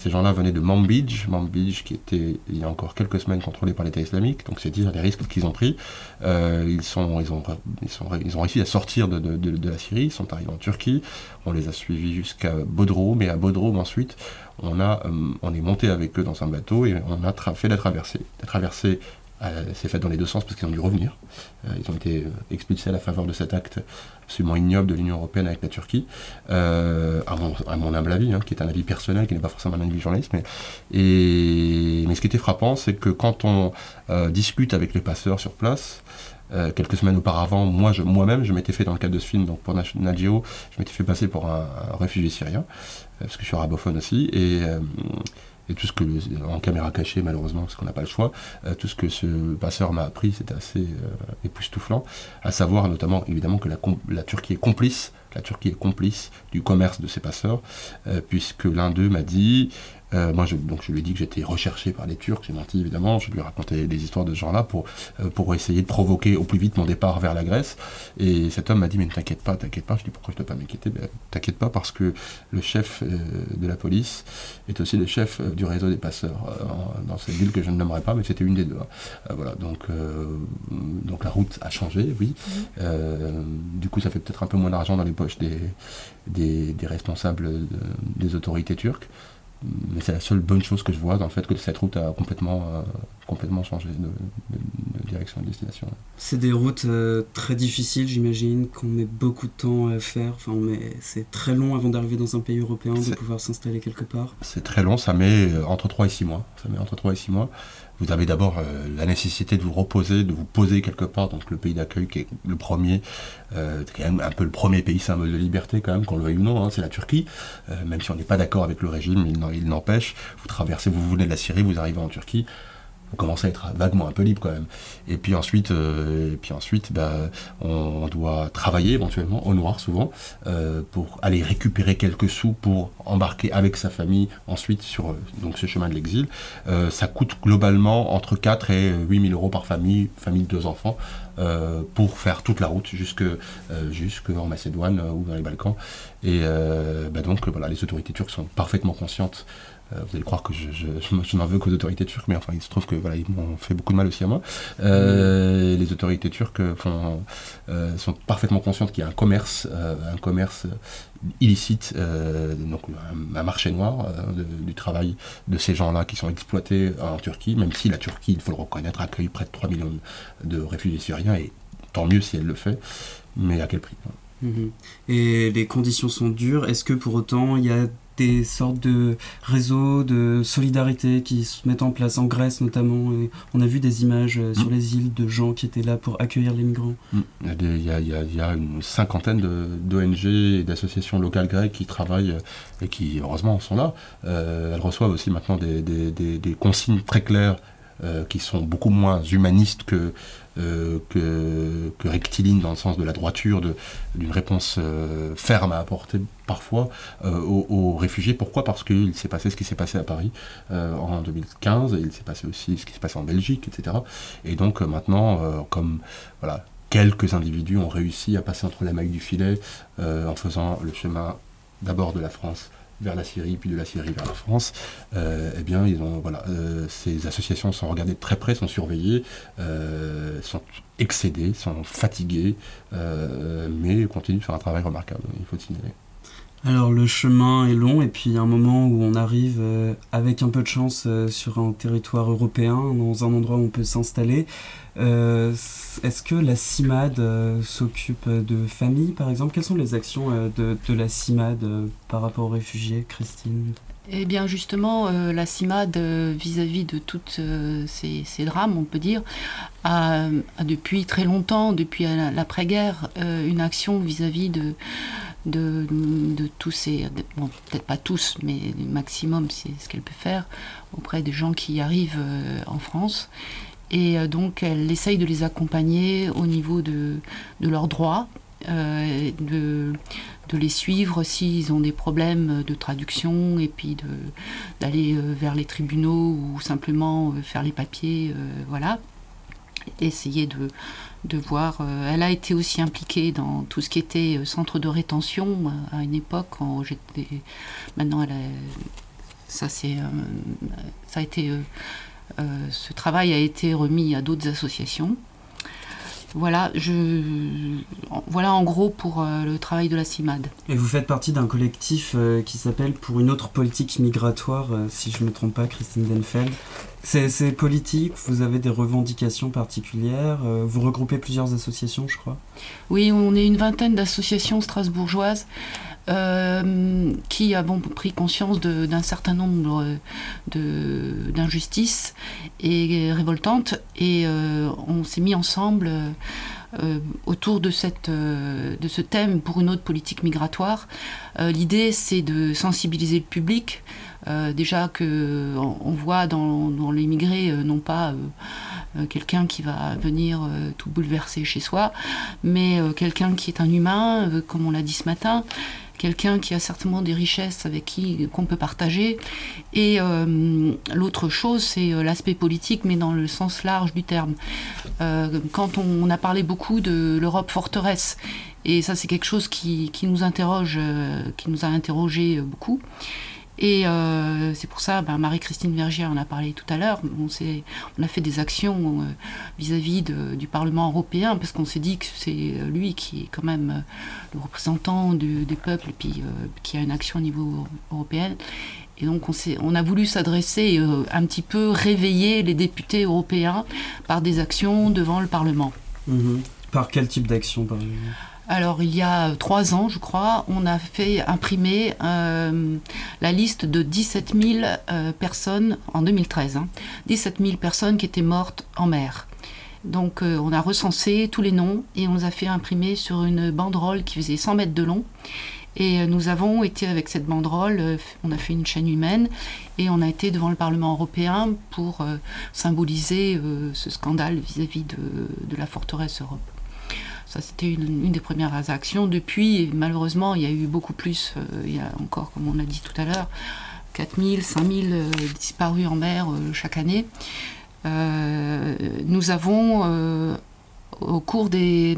ces gens-là venaient de Manbij, Manbij qui était il y a encore quelques semaines contrôlé par l'État islamique, donc c'est dire les risques qu'ils ont pris. Euh, ils, sont, ils, ont, ils, ont réussi à sortir de, la Syrie, ils sont arrivés en Turquie, on les a suivis jusqu'à Bodrum, et à Bodrum ensuite, on, a, euh, on est monté avec eux dans un bateau et on a fait la traversée. La traversée s'est faite dans les deux sens parce qu'ils ont dû revenir. ils ont été expulsés à la faveur de cet acte absolument ignoble de l'Union européenne avec la Turquie, euh, à, mon, humble avis, hein, qui est un avis personnel, qui n'est pas forcément un avis journaliste. Mais, mais ce qui était frappant, c'est que quand on euh, discute avec les passeurs sur place, euh, quelques semaines auparavant, moi-même, je m'étais fait dans le cadre de ce film, donc pour National je m'étais fait passer pour un, réfugié syrien, parce que je suis arabophone aussi, et tout ce que, en caméra cachée malheureusement, parce qu'on n'a pas le choix, euh, tout ce que ce passeur m'a appris, c'était assez euh, époustouflant, à savoir notamment évidemment que la, la, Turquie est complice, la Turquie est complice du commerce de ces passeurs, euh, puisque l'un d'eux m'a dit, euh, moi, je, donc, je lui ai dit que j'étais recherché par les Turcs, j'ai menti évidemment, je lui ai raconté des histoires de ce genre-là pour, euh, pour essayer de provoquer au plus vite mon départ vers la Grèce. Et cet homme m'a dit, mais ne t'inquiète pas, t'inquiète pas. Je lui ai dit, pourquoi je ne dois pas m'inquiéter? Ben, T'inquiète pas parce que le chef euh, de la police est aussi le chef du réseau des passeurs dans cette ville que je ne nommerai pas, mais c'était une des deux. Hein. voilà, donc, donc la route a changé, oui. du coup, ça fait peut-être un peu moins d'argent dans les poches des, des, des responsables des autorités turques mais c'est la seule bonne chose que je vois dans le fait que cette route a complètement, euh, complètement changé de, direction et de destination. C'est des routes euh, très difficiles, j'imagine, qu'on met beaucoup de temps à faire. Enfin, c'est très long avant d'arriver dans un pays européen, de pouvoir s'installer quelque part. C'est très long, ça met euh, entre 3 et 6 mois. Ça met entre 3 et 6 mois. Vous avez d'abord euh, la nécessité de vous reposer, de vous poser quelque part. Donc le pays d'accueil qui est le premier, euh, qui est un peu le premier pays symbole de liberté quand même, qu'on le veuille ou non, hein, c'est la Turquie. Euh, même si on n'est pas d'accord avec le régime, il n'empêche. Vous traversez, vous venez de la Syrie, vous arrivez en Turquie on commence à être vaguement un peu libre quand même. Et puis ensuite, euh, et puis ensuite bah, on, doit travailler éventuellement au noir souvent euh, pour aller récupérer quelques sous pour embarquer avec sa famille ensuite sur euh, donc ce chemin de l'exil. ça coûte globalement entre 4 et 8 000 euros par famille, famille de deux enfants. pour faire toute la route jusque, jusque en Macédoine ou dans les Balkans. Et bah donc voilà, les autorités turques sont parfaitement conscientes vous allez croire que je, je, n'en veux qu'aux autorités turques, mais enfin, il se trouve que voilà, ils m'ont fait beaucoup de mal aussi à moi. Euh, les autorités turques font, euh, sont parfaitement conscientes qu'il y a un commerce, un commerce illicite, donc un, marché noir du travail de ces gens-là qui sont exploités en Turquie, même si la Turquie, il faut le reconnaître, accueille près de 3 millions de réfugiés syriens, et tant mieux si elle le fait, mais à quel prix? Mhm. Et les conditions sont dures. Est-ce que pour autant il y a des sortes de réseaux de solidarité qui se mettent en place en Grèce notamment. Et on a vu des images euh, sur mm. les îles de gens qui étaient là pour accueillir les migrants. Il, y a il, y a, une cinquantaine d'ONG et d'associations locales grecques qui travaillent euh, et qui heureusement sont là. Euh, elles reçoivent aussi maintenant des, des, des, consignes très claires qui sont beaucoup moins humanistes que, que, que, rectilignes dans le sens de la droiture, d'une réponse ferme à apporter parfois aux, réfugiés. Pourquoi? Parce qu'il s'est passé ce qui s'est passé à Paris en 2015, et il s'est passé aussi ce qui s'est passé en Belgique, etc. Et donc maintenant, comme voilà, quelques individus ont réussi à passer entre la maille du filet euh, en faisant le chemin d'abord de la France vers la Syrie, puis de la Syrie vers la France, euh, eh bien, euh, ces associations sont regardées de très près, sont surveillées, sont excédées, sont fatiguées, mais continuent de faire un travail remarquable, il faut signaler. Alors le chemin est long et puis il y a un moment où on arrive avec un peu de chance sur un territoire européen, dans un endroit où on peut s'installer. Euh, est-ce que la CIMAD euh, s'occupe de familles, par exemple? Quelles sont les actions euh, de, la CIMAD par rapport aux réfugiés, Christine? Eh bien justement, la CIMAD, vis-à-vis de tous ces, drames, on peut dire, a, depuis très longtemps, depuis l'après-guerre, une action vis-à-vis de, de, tous ces, bon, peut-être pas tous, mais le maximum, c'est ce qu'elle peut faire, auprès des gens qui arrivent en France et euh, donc, elle essaye de les accompagner au niveau de, de leurs droits, euh, de, de, les suivre s'ils ont des problèmes de traduction et puis d'aller euh, vers les tribunaux ou simplement faire les papiers, voilà. Essayer de, de voir. elle a été aussi impliquée dans tout ce qui était centre de rétention à une époque. Maintenant, elle ça, euh, ce travail a été remis à d'autres associations. Voilà, je, voilà en gros pour euh, le travail de la CIMAD. Et vous faites partie d'un collectif euh, qui s'appelle Pour une autre politique migratoire, si je ne me trompe pas, Christine Denfeld. C'est politique, vous avez des revendications particulières, vous regroupez plusieurs associations, je crois. Oui, on est une vingtaine d'associations strasbourgeoises euh, qui avons pris conscience d'un certain nombre d'injustices et révoltantes et euh, on s'est mis ensemble euh, autour de, cette, de ce thème pour une autre politique migratoire. L'idée c'est de sensibiliser le public. déjà que on, voit dans, dans l'immigré non pas quelqu'un qui va venir tout bouleverser chez soi, mais quelqu'un qui est un humain, comme on l'a dit ce matin, quelqu'un qui a certainement des richesses avec qui qu'on peut partager. Et euh, l'autre chose, c'est euh, l'aspect politique, mais dans le sens large du terme. Euh, quand on, a parlé beaucoup de l'Europe forteresse, et ça c'est quelque chose qui, qui nous interroge, qui nous a interrogé beaucoup. Et euh, c'est pour ça, ben, Marie-Christine Vergier en a parlé tout à l'heure, on, a fait des actions euh, vis-à-vis du Parlement européen, parce qu'on s'est dit que c'est lui qui est quand même euh, le représentant des peuples, et puis qui a une action au niveau européen. Et donc on, on a voulu s'adresser un petit peu, réveiller les députés européens par des actions devant le Parlement. Mhm. Par quel type d'action, par exemple? Alors, il y a trois ans, je crois, on a fait imprimer euh, la liste de 17 000 euh, personnes, en 2013, 17 000 personnes qui étaient mortes en mer. Donc, euh, on a recensé tous les noms et on les a fait imprimer sur une banderole qui faisait 100 mètres de long. Et nous avons été avec cette banderole, on a fait une chaîne humaine et on a été devant le Parlement européen pour symboliser ce scandale vis-à-vis de la forteresse Europe. Ça, c'était une, des premières actions. Depuis, malheureusement, il y a eu beaucoup plus. Euh, il y a encore, comme on l'a dit tout à l'heure, 4000, 5000 euh, disparus en mer euh, chaque année. nous avons, au cours des,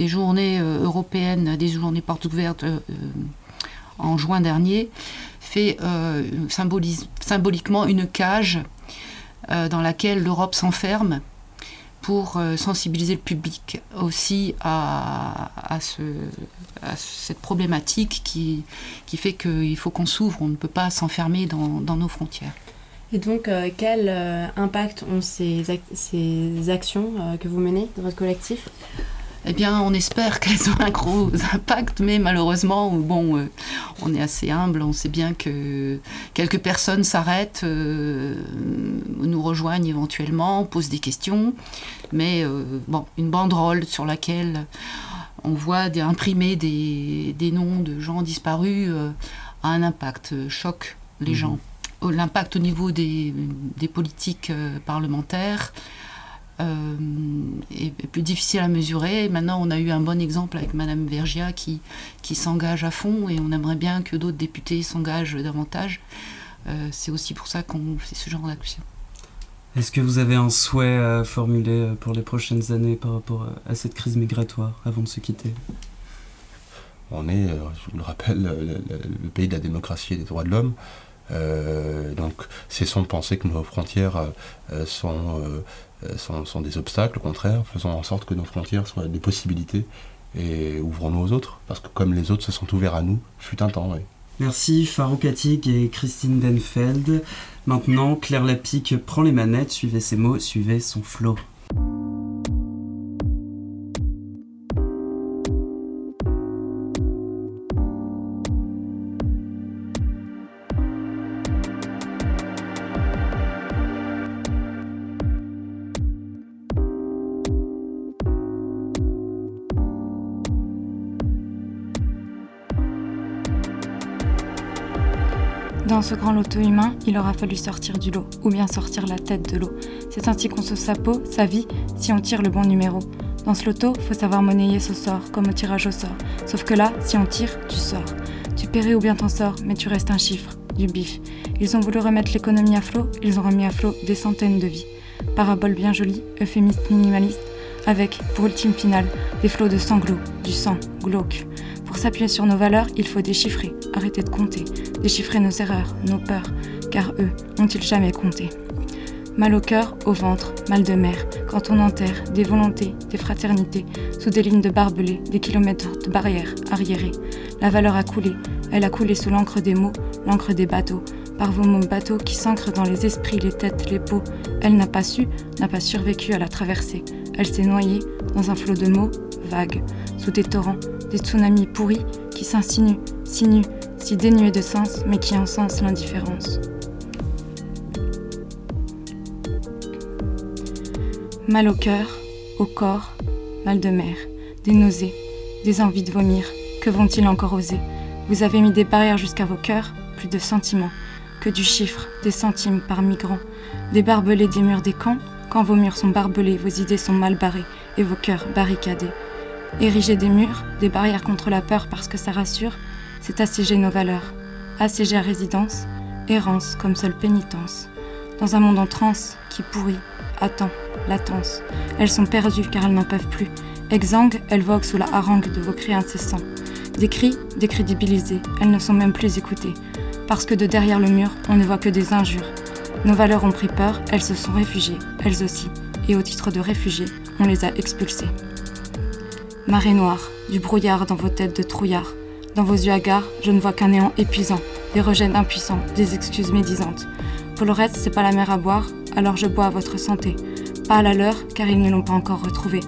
journées européennes, des journées portes ouvertes en juin dernier, fait symboliquement une cage dans laquelle l'Europe s'enferme pour euh, sensibiliser le public aussi à, cette problématique qui, fait qu'il faut qu'on s'ouvre, on ne peut pas s'enfermer dans, nos frontières. Et donc, euh, quel euh, impact ont ces, ces actions que vous menez dans votre collectif? Eh bien, on espère qu'elles ont un gros impact, mais malheureusement, bon, euh, on est assez humble, on sait bien que quelques personnes s'arrêtent, euh, nous rejoignent éventuellement, posent des questions, mais euh, bon, une banderole sur laquelle on voit des, imprimer des, noms de gens disparus a un impact, choque les mhm. gens. l'impact au niveau des, politiques parlementaires est, plus difficile à mesurer. Maintenant, on a eu un bon exemple avec Madame Vergia qui, qui s'engage à fond et on aimerait bien que d'autres députés s'engagent davantage. C'est aussi pour ça qu'on fait ce genre d'action. Est-ce que vous avez un souhait à formuler pour les prochaines années par rapport à cette crise migratoire avant de se quitter? On est, euh, je vous le rappelle, le, pays de la démocratie et des droits de l'homme. Euh, donc cessons de penser que nos frontières euh, sont, sont, des obstacles, au contraire, faisons en sorte que nos frontières soient des possibilités et ouvrons-nous aux autres, parce que comme les autres se sont ouverts à nous, fut un temps. Oui. Merci Farouk Attig et Christine Denfeld. Maintenant, Claire Lapique prend les manettes, suivez ses mots, suivez son flow. Dans ce grand loto humain, il aura fallu sortir du lot, ou bien sortir la tête de l'eau. C'est ainsi qu'on sauve sa peau, sa vie, si on tire le bon numéro. Dans ce loto, faut savoir monnayer ce sort, comme au tirage au sort. Sauf que là, si on tire, tu sors. Tu paierais ou bien t'en sors, mais tu restes un chiffre, du bif. Ils ont voulu remettre l'économie à flot, ils ont remis à flot des centaines de vies. Parabole bien jolie, euphémiste minimaliste, avec, pour ultime finale, des flots de sanglots, du sang, glauque. Pour s'appuyer sur nos valeurs, il faut déchiffrer, arrêter de compter, déchiffrer nos erreurs, nos peurs, car eux ont-ils jamais compté? Mal au cœur, au ventre, mal de mer, quand on enterre des volontés, des fraternités, sous des lignes de barbelés, des kilomètres de barrières arriérées. La valeur a coulé, elle a coulé sous l'encre des mots, l'encre des bateaux, par vos mots bateaux qui s'ancrent dans les esprits, les têtes, les peaux. Elle n'a pas su, n'a pas survécu à la traversée. Elle s'est noyée dans un flot de mots vagues, sous des torrents, des tsunamis pourris qui s'insinuent, sinuent, si dénués de sens, mais qui encensent l'indifférence. Mal au cœur, au corps, mal de mer, des nausées, des envies de vomir. Que vont-ils encore oser? Vous avez mis des barrières jusqu'à vos cœurs, plus de sentiments, que du chiffre, des centimes par migrant, des barbelés des murs des camps. Quand vos murs sont barbelés, vos idées sont mal barrées et vos cœurs barricadés. Ériger des murs, des barrières contre la peur parce que ça rassure, c'est assiéger nos valeurs. Assiéger à résidence, errance comme seule pénitence. Dans un monde en transe qui pourrit, attend, latence. Elles sont perdues car elles n'en peuvent plus. Exsangues, elles voguent sous la harangue de vos cris incessants. Des cris décrédibilisés, elles ne sont même plus écoutées. Parce que de derrière le mur, on ne voit que des injures. Nos valeurs ont pris peur, elles se sont réfugiées, elles aussi. Et au titre de réfugiés, on les a expulsées. Marée noire, du brouillard dans vos têtes de trouillard. Dans vos yeux hagards, je ne vois qu'un néant épuisant, des rejets impuissants, des excuses médisantes. Pour le reste, c'est pas la mer à boire, alors je bois à votre santé. Pas à la leur, car ils ne l'ont pas encore retrouvée.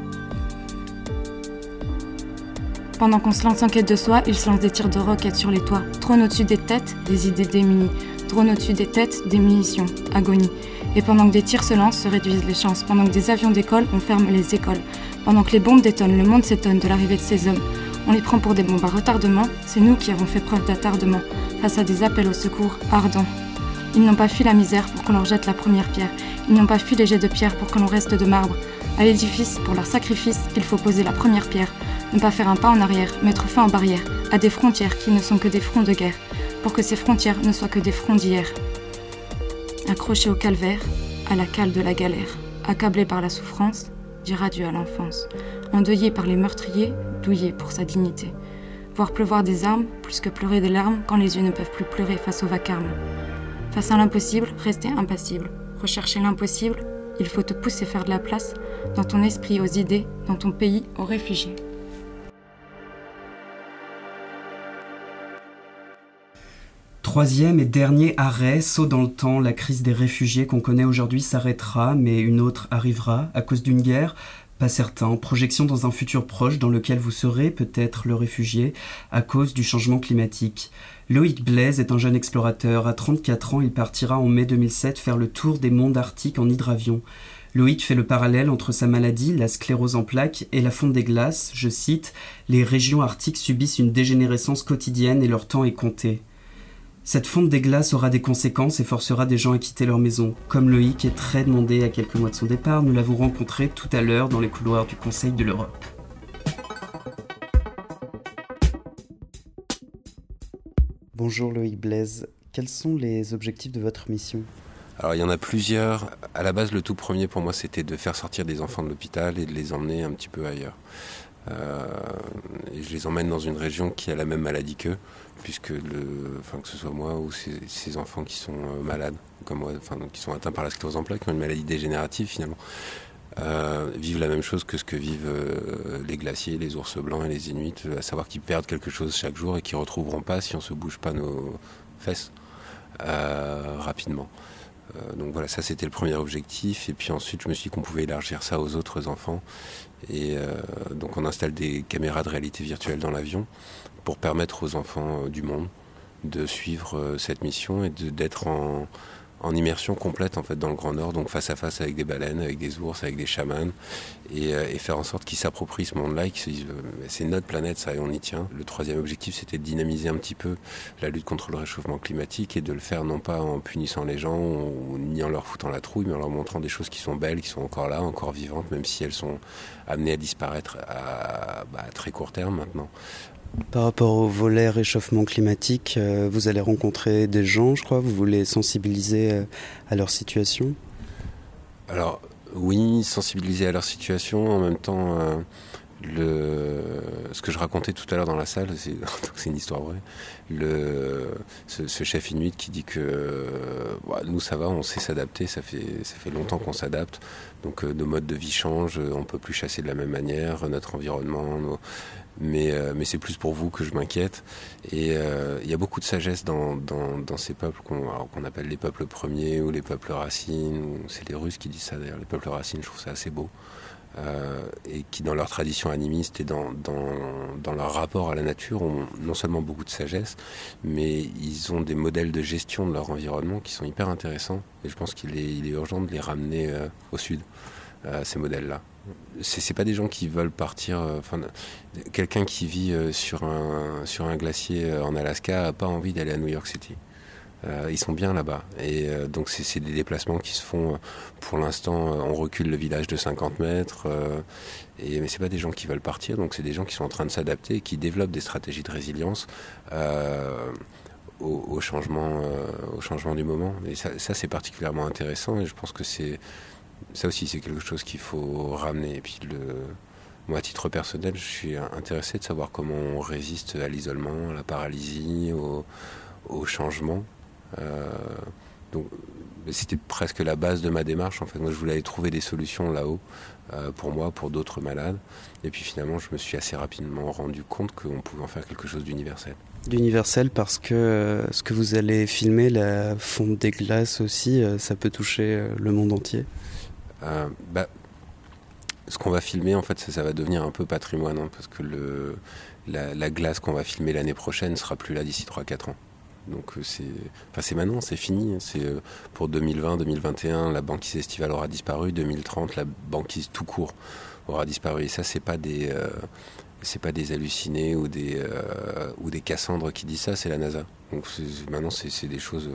Pendant qu'on se lance en quête de soi, ils se lancent des tirs de roquettes sur les toits. Trône au-dessus des têtes, des idées démunies. Trône au-dessus des têtes, des munitions, agonie. Et pendant que des tirs se lancent, se réduisent les chances. Pendant que des avions décollent, on ferme les écoles. Pendant que les bombes détonnent, le monde s'étonne de l'arrivée de ces hommes. On les prend pour des bombes à retardement, c'est nous qui avons fait preuve d'attardement, face à des appels au secours ardents. Ils n'ont pas fui la misère pour qu'on leur jette la première pierre, ils n'ont pas fui les jets de pierre pour que l'on reste de marbre. À l'édifice, pour leur sacrifice, il faut poser la première pierre, ne pas faire un pas en arrière, mettre fin aux barrières, à des frontières qui ne sont que des fronts de guerre, pour que ces frontières ne soient que des fronts d'hier. Accrochés au calvaire, à la cale de la galère, accablés par la souffrance, dire adieu à l'enfance, endeuillé par les meurtriers, douillé pour sa dignité. Voir pleuvoir des armes, plus que pleurer des larmes quand les yeux ne peuvent plus pleurer face au vacarme. Face à l'impossible, rester impassible. Rechercher l'impossible, il faut te pousser faire de la place dans ton esprit aux idées, dans ton pays aux réfugiés. Troisième et dernier arrêt, saut dans le temps, la crise des réfugiés qu'on connaît aujourd'hui s'arrêtera, mais une autre arrivera à cause d'une guerre. Pas certain. Projection dans un futur proche dans lequel vous serez peut-être le réfugié à cause du changement climatique. Loïc Blaise est un jeune explorateur. À 34 ans, il partira en mai 2007 faire le tour des mondes arctiques en hydravion. Loïc fait le parallèle entre sa maladie, la sclérose en plaques, et la fonte des glaces. Je cite Les régions arctiques subissent une dégénérescence quotidienne et leur temps est compté. Cette fonte des glaces aura des conséquences et forcera des gens à quitter leur maison. Comme Loïc est très demandé à quelques mois de son départ, nous l'avons rencontré tout à l'heure dans les couloirs du Conseil de l'Europe. Bonjour Loïc Blaise, quels sont les objectifs de votre mission? Alors il y en a plusieurs. À la base, le tout premier pour moi, c'était de faire sortir des enfants de l'hôpital et de les emmener un petit peu ailleurs. Euh, et je les emmène dans une région qui a la même maladie qu'eux, puisque que ce soit moi ou ces, enfants qui sont euh, malades, qui sont atteints par la sclérose en plaques, qui ont une maladie dégénérative finalement, euh, vivent la même chose que ce que vivent les glaciers, les ours blancs et les inuits, à savoir qu'ils perdent quelque chose chaque jour et qu'ils ne retrouveront pas si on ne se bouge pas nos fesses rapidement. Donc voilà, ça c'était le premier objectif. Et puis ensuite, je me suis dit qu'on pouvait élargir ça aux autres enfants. Et euh, donc on installe des caméras de réalité virtuelle dans l'avion pour permettre aux enfants euh, du monde de suivre cette mission et d'être en, en immersion complète en fait dans le Grand Nord, donc face à face avec des baleines, avec des ours, avec des chamans, et, euh, faire en sorte qu'ils s'approprient ce monde-là, euh, c'est notre planète, ça et on y tient. Le troisième objectif, c'était de dynamiser un petit peu la lutte contre le réchauffement climatique et de le faire non pas en punissant les gens ni en leur foutant la trouille, mais en leur montrant des choses qui sont belles, qui sont encore là, encore vivantes, même si elles sont amenées à disparaître à, bah, à très court terme maintenant. Par rapport au volet réchauffement climatique, euh, vous allez rencontrer des gens, je crois, vous voulez sensibiliser euh, à leur situation? Alors oui, sensibiliser à leur situation, en même temps, euh, le, ce que je racontais tout à l'heure dans la salle, c'est une histoire vraie, le, ce, chef inuit qui dit que nous ça va, on sait s'adapter, ça fait, ça fait longtemps qu'on s'adapte, donc nos modes de vie changent, on peut plus chasser de la même manière, notre environnement, nos, mais, euh, mais c'est plus pour vous que je m'inquiète. Et euh, il y a beaucoup de sagesse dans, dans, ces peuples qu'on appelle les peuples premiers ou les peuples racines. C'est les Russes qui disent ça d'ailleurs, les peuples racines, je trouve ça assez beau. Euh, et qui, dans leur tradition animiste et dans, dans, dans, leur rapport à la nature, ont non seulement beaucoup de sagesse, mais ils ont des modèles de gestion de leur environnement qui sont hyper intéressants. Et je pense qu'il est, il est urgent de les ramener au sud, ces modèles-là c'est pas des gens qui veulent partir. Euh, enfin, quelqu'un qui vit euh, sur un sur un glacier euh, en Alaska a pas envie d'aller à New York City. ils sont bien là-bas. Et donc, c'est des déplacements qui se font, pour l'instant, on recule le village de 50 mètres. et, mais ce pas des gens qui veulent partir, donc c'est des gens qui sont en train de s'adapter et qui développent des stratégies de résilience au, changement, au changement du moment. Et ça, ça c'est particulièrement intéressant et je pense que c'est ça aussi, c'est quelque chose qu'il faut ramener. Et puis, moi, à titre personnel, je suis intéressé de savoir comment on résiste à l'isolement, à la paralysie, au, au changement. Euh, donc, c'était presque la base de ma démarche. En fait, moi, je voulais aller trouver des solutions là-haut euh, pour moi, pour d'autres malades. Et puis finalement, je me suis assez rapidement rendu compte qu'on pouvait en faire quelque chose d'universel. D'universel parce que euh, ce que vous allez filmer, la fonte des glaces aussi, ça peut toucher le monde entier. Euh, bah, ce qu'on va filmer, en fait, ça, va devenir un peu patrimoine, hein, parce que la, glace qu'on va filmer l'année prochaine sera plus là d'ici 3-4 ans. Donc euh, c'est, maintenant, c'est fini. C'est euh, pour 2020, 2021, la banquise estivale aura disparu. 2030, la banquise tout court aura disparu. Et ça, c'est pas des, pas des hallucinés ou des des Cassandres qui disent ça. C'est la NASA. Donc maintenant, c'est des choses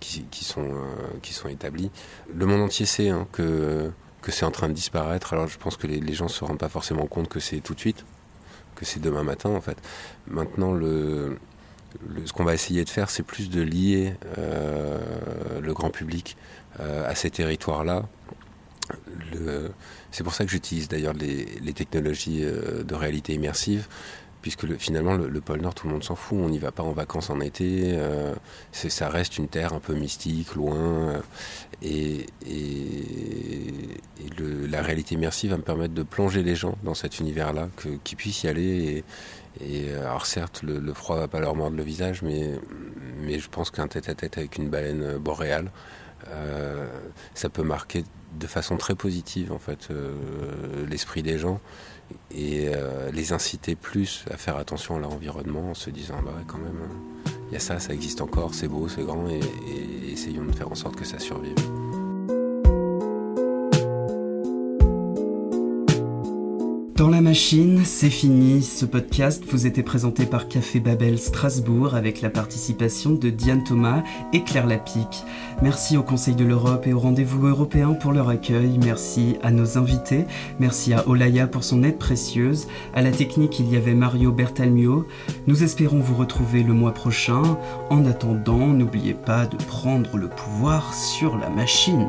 qui, sont, euh, qui sont établis. Le monde entier sait hein, que, que c'est en train de disparaître. Alors je pense que les, gens ne se rendent pas forcément compte que c'est tout de suite, que c'est demain matin en fait. Maintenant, le, ce qu'on va essayer de faire, c'est plus de lier euh, le grand public euh, à ces territoires-là. C'est pour ça que j'utilise d'ailleurs les, les, technologies de réalité immersive puisque finalement le, pôle Nord, tout le monde s'en fout, on n'y va pas en vacances en été, euh, ça reste une terre un peu mystique, loin, euh, et, la réalité immersive va me permettre de plonger les gens dans cet univers-là, qu'ils puissent y aller. Et, alors certes, le, froid va pas leur mordre le visage, mais, je pense qu'un tête-à-tête avec une baleine boréale, euh, ça peut marquer de façon très positive en fait l'esprit des gens et euh, les inciter plus à faire attention à leur environnement en se disant bah quand même il y a ça, ça existe encore, c'est beau, c'est grand et essayons de faire en sorte que ça survive. Dans la machine, c'est fini. Ce podcast vous était présenté par Café Babel Strasbourg avec la participation de Diane Thomas et Claire Lapic. Merci au Conseil de l'Europe et au rendez-vous européen pour leur accueil. Merci à nos invités. Merci à Olaya pour son aide précieuse. À la technique, il y avait Mario Bertalmio. Nous espérons vous retrouver le mois prochain. En attendant, n'oubliez pas de prendre le pouvoir sur la machine.